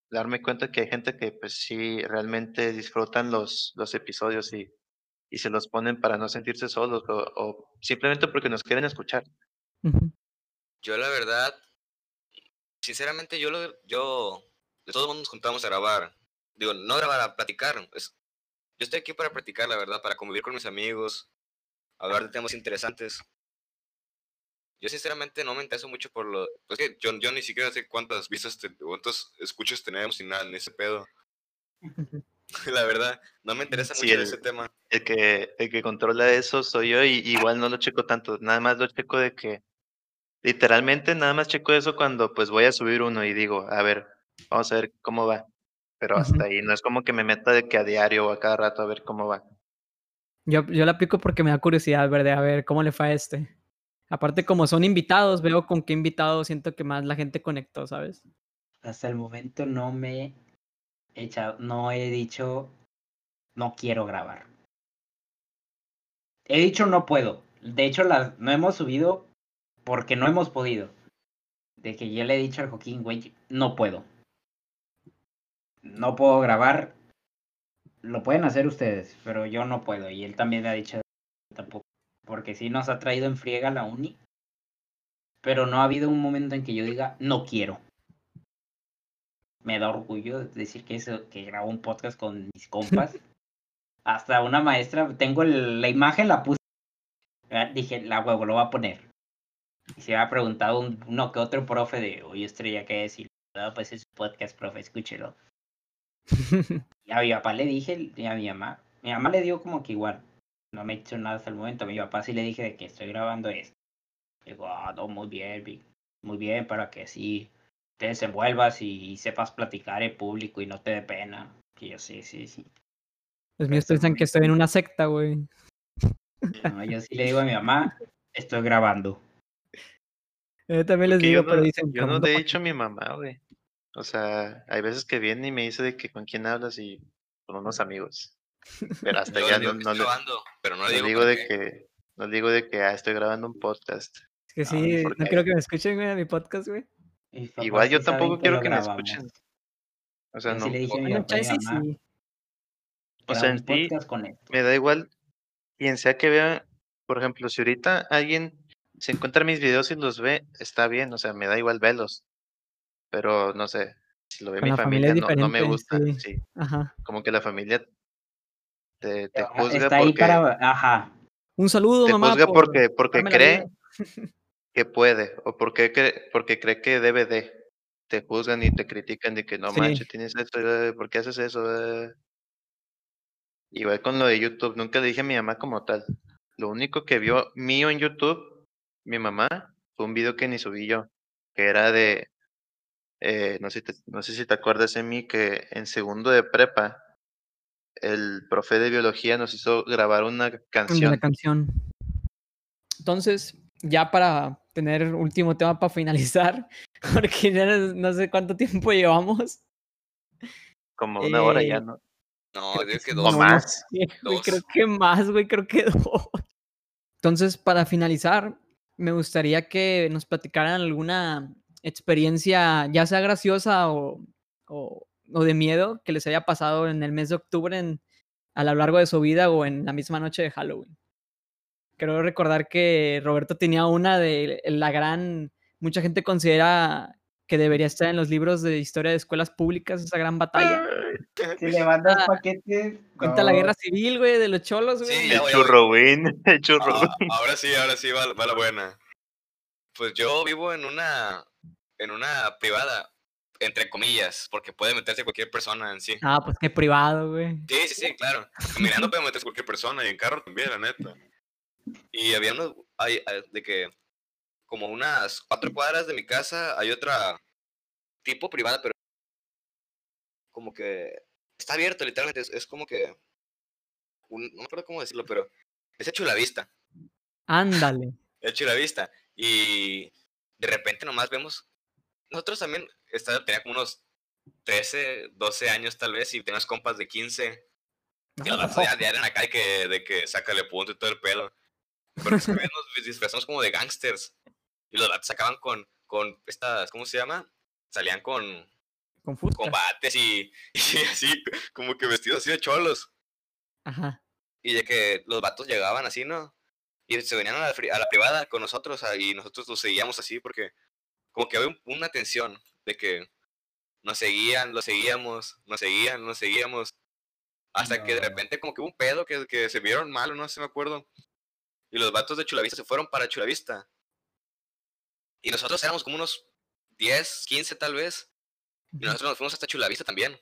darme cuenta que hay gente que pues sí realmente disfrutan los, los episodios y, y se los ponen para no sentirse solos o, simplemente porque nos quieren escuchar. Yo la verdad, sinceramente yo, lo, yo de todos modos nos juntamos a grabar. Digo, no grabar, a platicar. yo estoy aquí para practicar, la verdad, para convivir con mis amigos, hablar de temas interesantes. Yo sinceramente no me intereso mucho por lo... Pues que yo, yo ni siquiera sé cuántas vistas, te, cuántos escuchos tenemos y nada, en ese pedo. la verdad, no me interesa mucho ese tema. El que, el que controla eso soy yo y igual no lo checo tanto, nada más lo checo de que literalmente nada más checo eso cuando pues voy a subir uno y digo, a ver, Vamos a ver cómo va. Pero hasta ahí, no es como que me meta de que a diario o a cada rato a ver cómo va. Yo, yo la aplico porque me da curiosidad, ¿verdad? A ver cómo le fue a este. Aparte, como son invitados, veo con qué invitado siento que más la gente conectó, ¿sabes? Hasta el momento no me he echado, no he dicho no quiero grabar. He dicho no puedo. De hecho, las, no hemos subido porque no hemos podido. De que yo le he dicho al Joaquín, güey, no puedo no puedo grabar. Lo pueden hacer ustedes, pero yo no puedo. Y él también me ha dicho tampoco. Porque sí nos ha traído en friega la uni. Pero no ha habido un momento en que yo diga, no quiero. Me da orgullo decir que, eso, que grabo un podcast con mis compas. Hasta una maestra, tengo la imagen, la puse. Ah, dije, la huevo, lo va a poner. Y se me ha preguntado uno que otro profe de, oye, Estrella, ¿qué decir? Ah, pues es un podcast, profe, escúchelo. y a mi papá le dije, y a mi mamá, mi mamá le dio como que igual, no me he hecho nada hasta el momento, a mi papá sí le dije de que estoy grabando esto. Digo, ah, no, muy bien, muy bien, para que así te desenvuelvas y, sepas platicar en público y no te dé pena. Que yo sí, sí, sí. Los míos piensan que estoy en una secta, güey. No, yo sí le digo a mi mamá, estoy grabando. Yo también les digo, pero dicen... Yo no te he dicho a mi mamá, güey. O sea, hay veces que viene y me dice de que con quién hablas y con unos amigos. Pero hasta ya no, no, le, pero no le digo, de que no digo de que ah, estoy grabando un podcast. Es que sí, no, quiero que me escuchen güey, a mi podcast, güey. Igual yo tampoco quiero que me escuchen. O sea, no. O sea, en ti me da igual quien sea que vea, por ejemplo, si ahorita alguien se encuentra mis videos y los ve, está bien, o sea, me da igual verlos pero no sé, si lo ve mi familia, no, me gusta, sí. Ajá. Como que la familia te, te juzga Está ahí porque... para... Ajá. Un saludo, te mamá. juzga porque, porque cree que puede o porque, porque cree que debe de. Te juzgan y te critican de que no manches, tienes esto, eh, ¿por qué haces eso? Eh? Igual con lo de YouTube, nunca le dije a mi mamá como tal. Lo único que vio mío en YouTube, mi mamá, fue un video que ni subí yo, que era de eh, no, sé no sé si te acuerdas de mí que en segundo de prepa, el profe de biología nos hizo grabar una canción. Una canción. Entonces, ya para tener último tema para finalizar, porque ya no, sé cuánto tiempo llevamos. Como una hora ya, eh, ¿no? No, creo que dos. O más. creo que más, güey, creo que dos. Entonces, para finalizar, me gustaría que nos platicaran alguna experiencia, ya sea graciosa o, de miedo, que les haya pasado en el mes de octubre en, a lo largo de su vida o en la misma noche de Halloween. Creo recordar que Roberto tenía una de la gran, mucha gente considera que debería estar en los libros de historia de escuelas públicas, esa gran batalla. Si le mandas paquetes. Cuenta la guerra civil, güey, de los cholos, güey. el churro, güey. El churro. Ah, ahora sí, ahora sí va, va, la buena. Pues yo vivo en una, en una privada, entre comillas, porque puede meterse cualquier persona en sí. Ah, pues qué privado, güey. Sí, sí, sí, claro. Mirando puede meterse cualquier persona y en carro también, la neta. Y había unos, hay, de que como unas cuatro cuadras de mi casa hay otra tipo privada, pero como que está abierto, literalmente. Es, como que, no me acuerdo cómo decirlo, pero es hecho la vista. Ándale. Hecho la vista. Y de repente nomás vemos nosotros también, estaba, tenía como unos 13, 12 años tal vez, y tenías compas de 15. Y los ya, eran acá de que, de que sácale punto y todo el pelo. Porque nos disfrazamos como de gangsters. Y los vatos sacaban con, con estas, ¿cómo se llama? Salían con, con combates y, y, así, como que vestidos así de cholos. Ajá. Y de que los vatos llegaban así, ¿no? Y se venían a la, a la privada con nosotros y nosotros los seguíamos así porque como que había una tensión de que nos seguían, los seguíamos, nos seguían, nos seguíamos. Hasta que de repente como que hubo un pedo que, que se vieron mal, no sé, me acuerdo. Y los vatos de Chulavista se fueron para Chulavista. Y nosotros éramos como unos 10, 15 tal vez. Y nosotros nos fuimos hasta Chulavista también.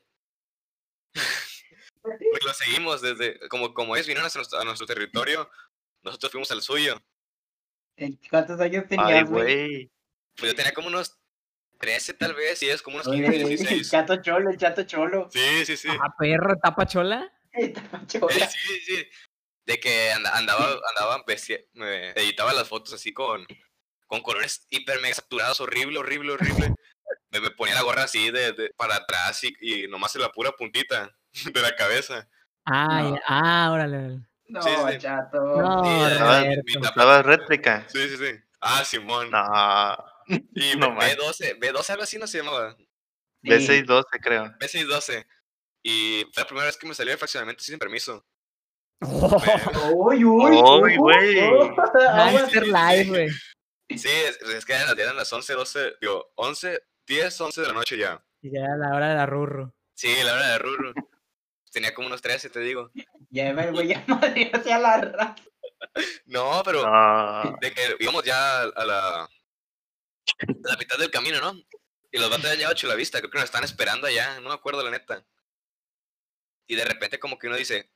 y lo seguimos desde, como, como es, vinieron a nuestro, territorio, nosotros fuimos al suyo. ¿Cuántos años tenías, güey? Pues yo tenía como unos 13 tal vez, y es como unos 15, 16. El chato cholo, el chato cholo. Sí, sí, sí. Ah, perro, tapa chola. Tapa chola. Sí, sí, sí. De que andaba, andaba, me editaba las fotos así con, con colores hiper mega saturados, horrible, horrible, horrible. me, ponía la gorra así de, para atrás y, y, nomás en la pura puntita de la cabeza. Ah, ah, órale. No, sí, sí. chato. No, estaba réplica. Sí, sí, sí. Ah, Simón. No. Y no, B12, B12 algo así no se llamaba. B612 creo. B612. Y fue la primera vez que me salí de fraccionamiento sin permiso. Uy, uy, uy, güey. Live, güey. Sí, es, es, que eran, eran las 11, 12, digo, 11, 10, 11 de la noche ya. Y ya era la hora de la rurro. Sí, la hora de rurro. Tenía como unos 13, te digo. Ya me voy a madre hacia la raza. No, pero Ah. de que íbamos ya a la, a la mitad del camino, ¿no? Y los vatos ya a la vista, creo que nos están esperando allá, no me acuerdo la neta. Y de repente como que uno dice,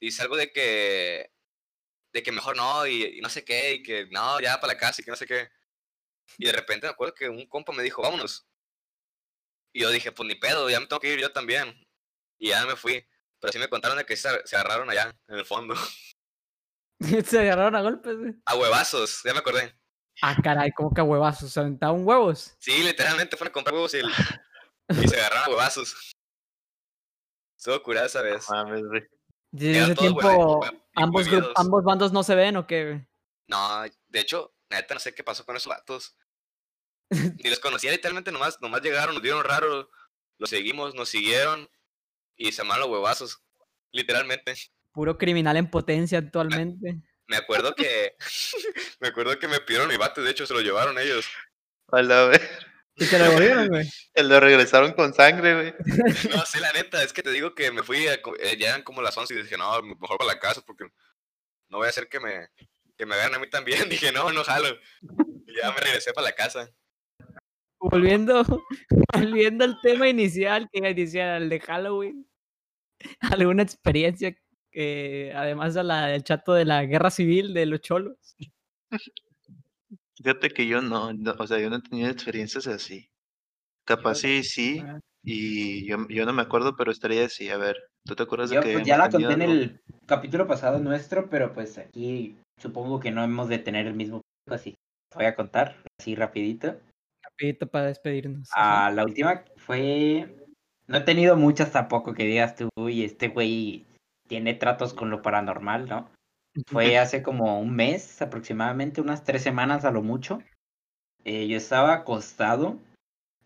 dice algo de que, de que mejor no, y, y no sé qué, y que no, ya para la casa, y que no sé qué. Y de repente me acuerdo que un compa me dijo, vámonos. Y yo dije, pues ni pedo, ya me tengo que ir yo también. Y ya me fui. Pero sí me contaron de que se, se agarraron allá, en el fondo. se agarraron a golpes, güey. A huevazos, ya me acordé. Ah, caray, ¿cómo que a huevazos? ¿Se aventaban huevos? Sí, literalmente fueron a comprar huevos y, el, y se agarraron a huevazos. Estuvo curada esa vez. Mames, güey. Desde ese tiempo, ambos, ambos bandos no se ven o qué. No, de hecho, neta, no sé qué pasó con esos vatos. Ni los conocía literalmente, nomás, nomás llegaron, nos dieron raro, los seguimos, nos siguieron y se armaron los huevazos. Literalmente. Puro criminal en potencia actualmente. Me acuerdo que. me acuerdo que me pidieron mi bate, de hecho se lo llevaron ellos. A la vez. ¿Y te lo devolvieron, güey? lo regresaron con sangre, güey. No, sí, la neta, es que te digo que me fui, a, eh, ya eran como las 11 y dije, no, mejor para la casa porque no voy a hacer que me, que me vean a mí también. Dije, no, no jalo. Y ya me regresé para la casa. Volviendo, volviendo al tema inicial, que inicial, el de Halloween. ¿Alguna experiencia que, además de la del chato de la guerra civil de los cholos? Fíjate que yo no, no, o sea, yo no he tenido experiencias así. Capaz sí, sí, y yo, yo no me acuerdo, pero estaría así. A ver, ¿tú te acuerdas Yo, de que pues, ya hemos la conté en algo? el capítulo pasado nuestro, pero pues aquí supongo que no hemos de tener el mismo así. Voy a contar así rapidito. rapidito para despedirnos. Ajá. Ah, la última fue... No he tenido muchas tampoco que digas tú, y este güey tiene tratos con lo paranormal, ¿no? Fue hace como un mes aproximadamente, unas tres semanas a lo mucho. Eh, yo estaba acostado.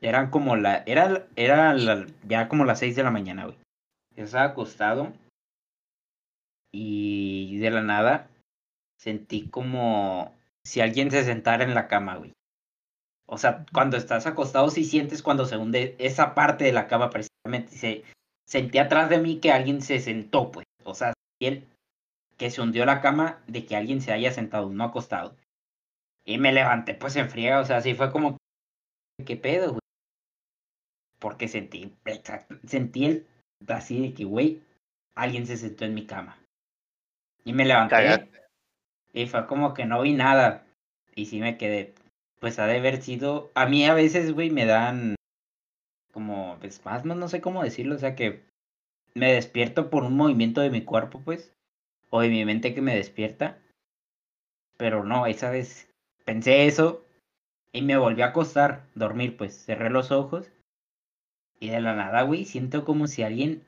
Eran como la. Era, era la- ya como las seis de la mañana, güey. Yo estaba acostado. Y de la nada sentí como si alguien se sentara en la cama, güey. O sea, cuando estás acostado, sí sientes cuando se hunde esa parte de la cama precisamente. Se, sentí atrás de mí que alguien se sentó, pues. O sea, sentí que se hundió la cama de que alguien se haya sentado, no acostado. Y me levanté pues en friega, o sea, así fue como, ¿qué pedo, güey? Porque sentí, sentí el, así de que, güey, alguien se sentó en mi cama. Y me levanté Cagaste. y fue como que no vi nada. Y sí me quedé, pues ha de haber sido, a mí a veces, güey, me dan como espasmos, no sé cómo decirlo, o sea que me despierto por un movimiento de mi cuerpo, pues, o de mi mente que me despierta. Pero no, esa vez pensé eso y me volví a acostar, dormir, pues, cerré los ojos Y de la nada, güey, siento como si alguien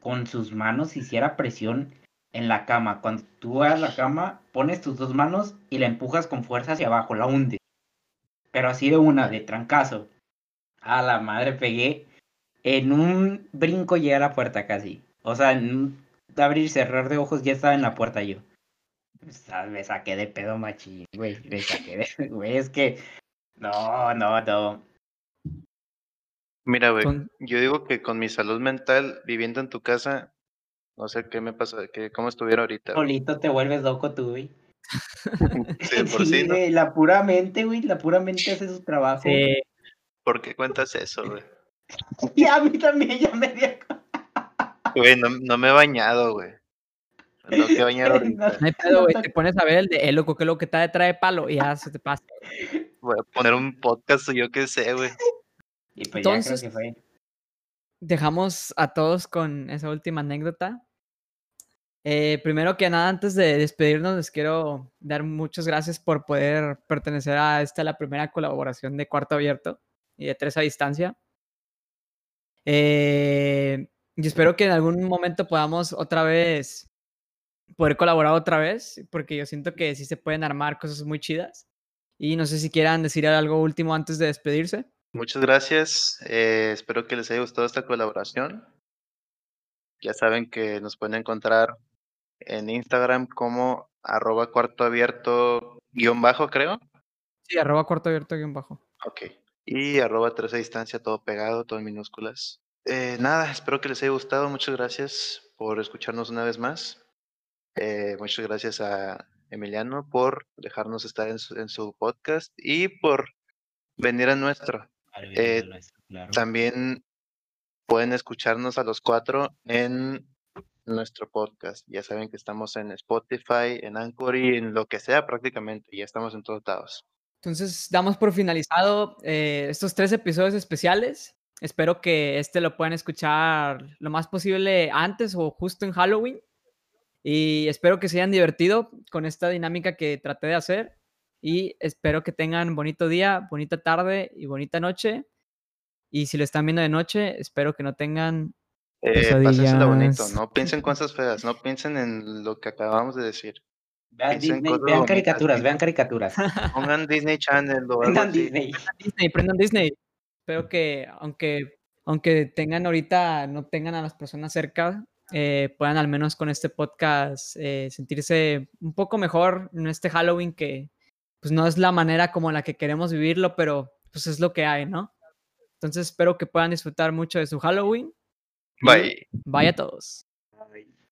con sus manos hiciera presión en la cama. Cuando tú vas a la cama, pones tus dos manos y la empujas con fuerza hacia abajo, la hunde. Pero así de una, de trancazo. A la madre pegué. En un brinco llegué a la puerta casi. O sea, en un abrir y cerrar de ojos ya estaba en la puerta yo. Me saqué de pedo machín, güey. Me saqué de... Güey, es que... No, no, no. Mira, güey, yo digo que con mi salud mental, viviendo en tu casa, no sé qué me pasa, que cómo estuviera ahorita. Solito te vuelves loco tú, güey. sí, por sí, ¿no? La pura mente, güey, la pura mente hace su trabajo. Sí. ¿Por qué cuentas eso, güey? Y a mí también ya me dio. Güey, no, no me he bañado, güey. Tengo que bañar ahorita. No hay pedo, güey. Te pones a ver el de el loco, que lo que está detrás de palo y ya se te pasa. Voy a poner un podcast o yo qué sé, güey. Y pues Entonces, ya creo que fue. dejamos a todos con esa última anécdota. Eh, primero que nada, antes de despedirnos, les quiero dar muchas gracias por poder pertenecer a esta, la primera colaboración de Cuarto Abierto y de Tres a Distancia. Eh, y espero que en algún momento podamos otra vez poder colaborar otra vez, porque yo siento que sí se pueden armar cosas muy chidas. Y no sé si quieran decir algo último antes de despedirse. Muchas gracias. Eh, espero que les haya gustado esta colaboración. Ya saben que nos pueden encontrar en Instagram como arroba cuarto abierto guion bajo, creo. Sí, arroba cuarto abierto guion bajo. Ok. Y arroba tres a distancia, todo pegado, todo en minúsculas. Eh, nada, espero que les haya gustado. Muchas gracias por escucharnos una vez más. Eh, muchas gracias a Emiliano por dejarnos estar en su, en su podcast y por venir a nuestro. Eh, también pueden escucharnos a los cuatro en nuestro podcast. Ya saben que estamos en Spotify, en Anchor y en lo que sea prácticamente. Ya estamos en todos lados. Entonces, damos por finalizado eh, estos tres episodios especiales. Espero que este lo puedan escuchar lo más posible antes o justo en Halloween. Y espero que se hayan divertido con esta dinámica que traté de hacer y espero que tengan bonito día, bonita tarde y bonita noche. Y si lo están viendo de noche, espero que no tengan eh, bonito, no piensen en cosas feas, no piensen en lo que acabamos de decir. Vean, Disney, vean caricaturas, vean caricaturas. Pongan Disney Channel o algo Disney. Prendan Disney, prendan Disney. Espero que, aunque, aunque tengan ahorita, no tengan a las personas cerca, eh, puedan al menos con este podcast eh, sentirse un poco mejor en este Halloween que, pues no es la manera como la que queremos vivirlo, pero pues es lo que hay, ¿no? Entonces espero que puedan disfrutar mucho de su Halloween. Bye. Bye a todos. Bye.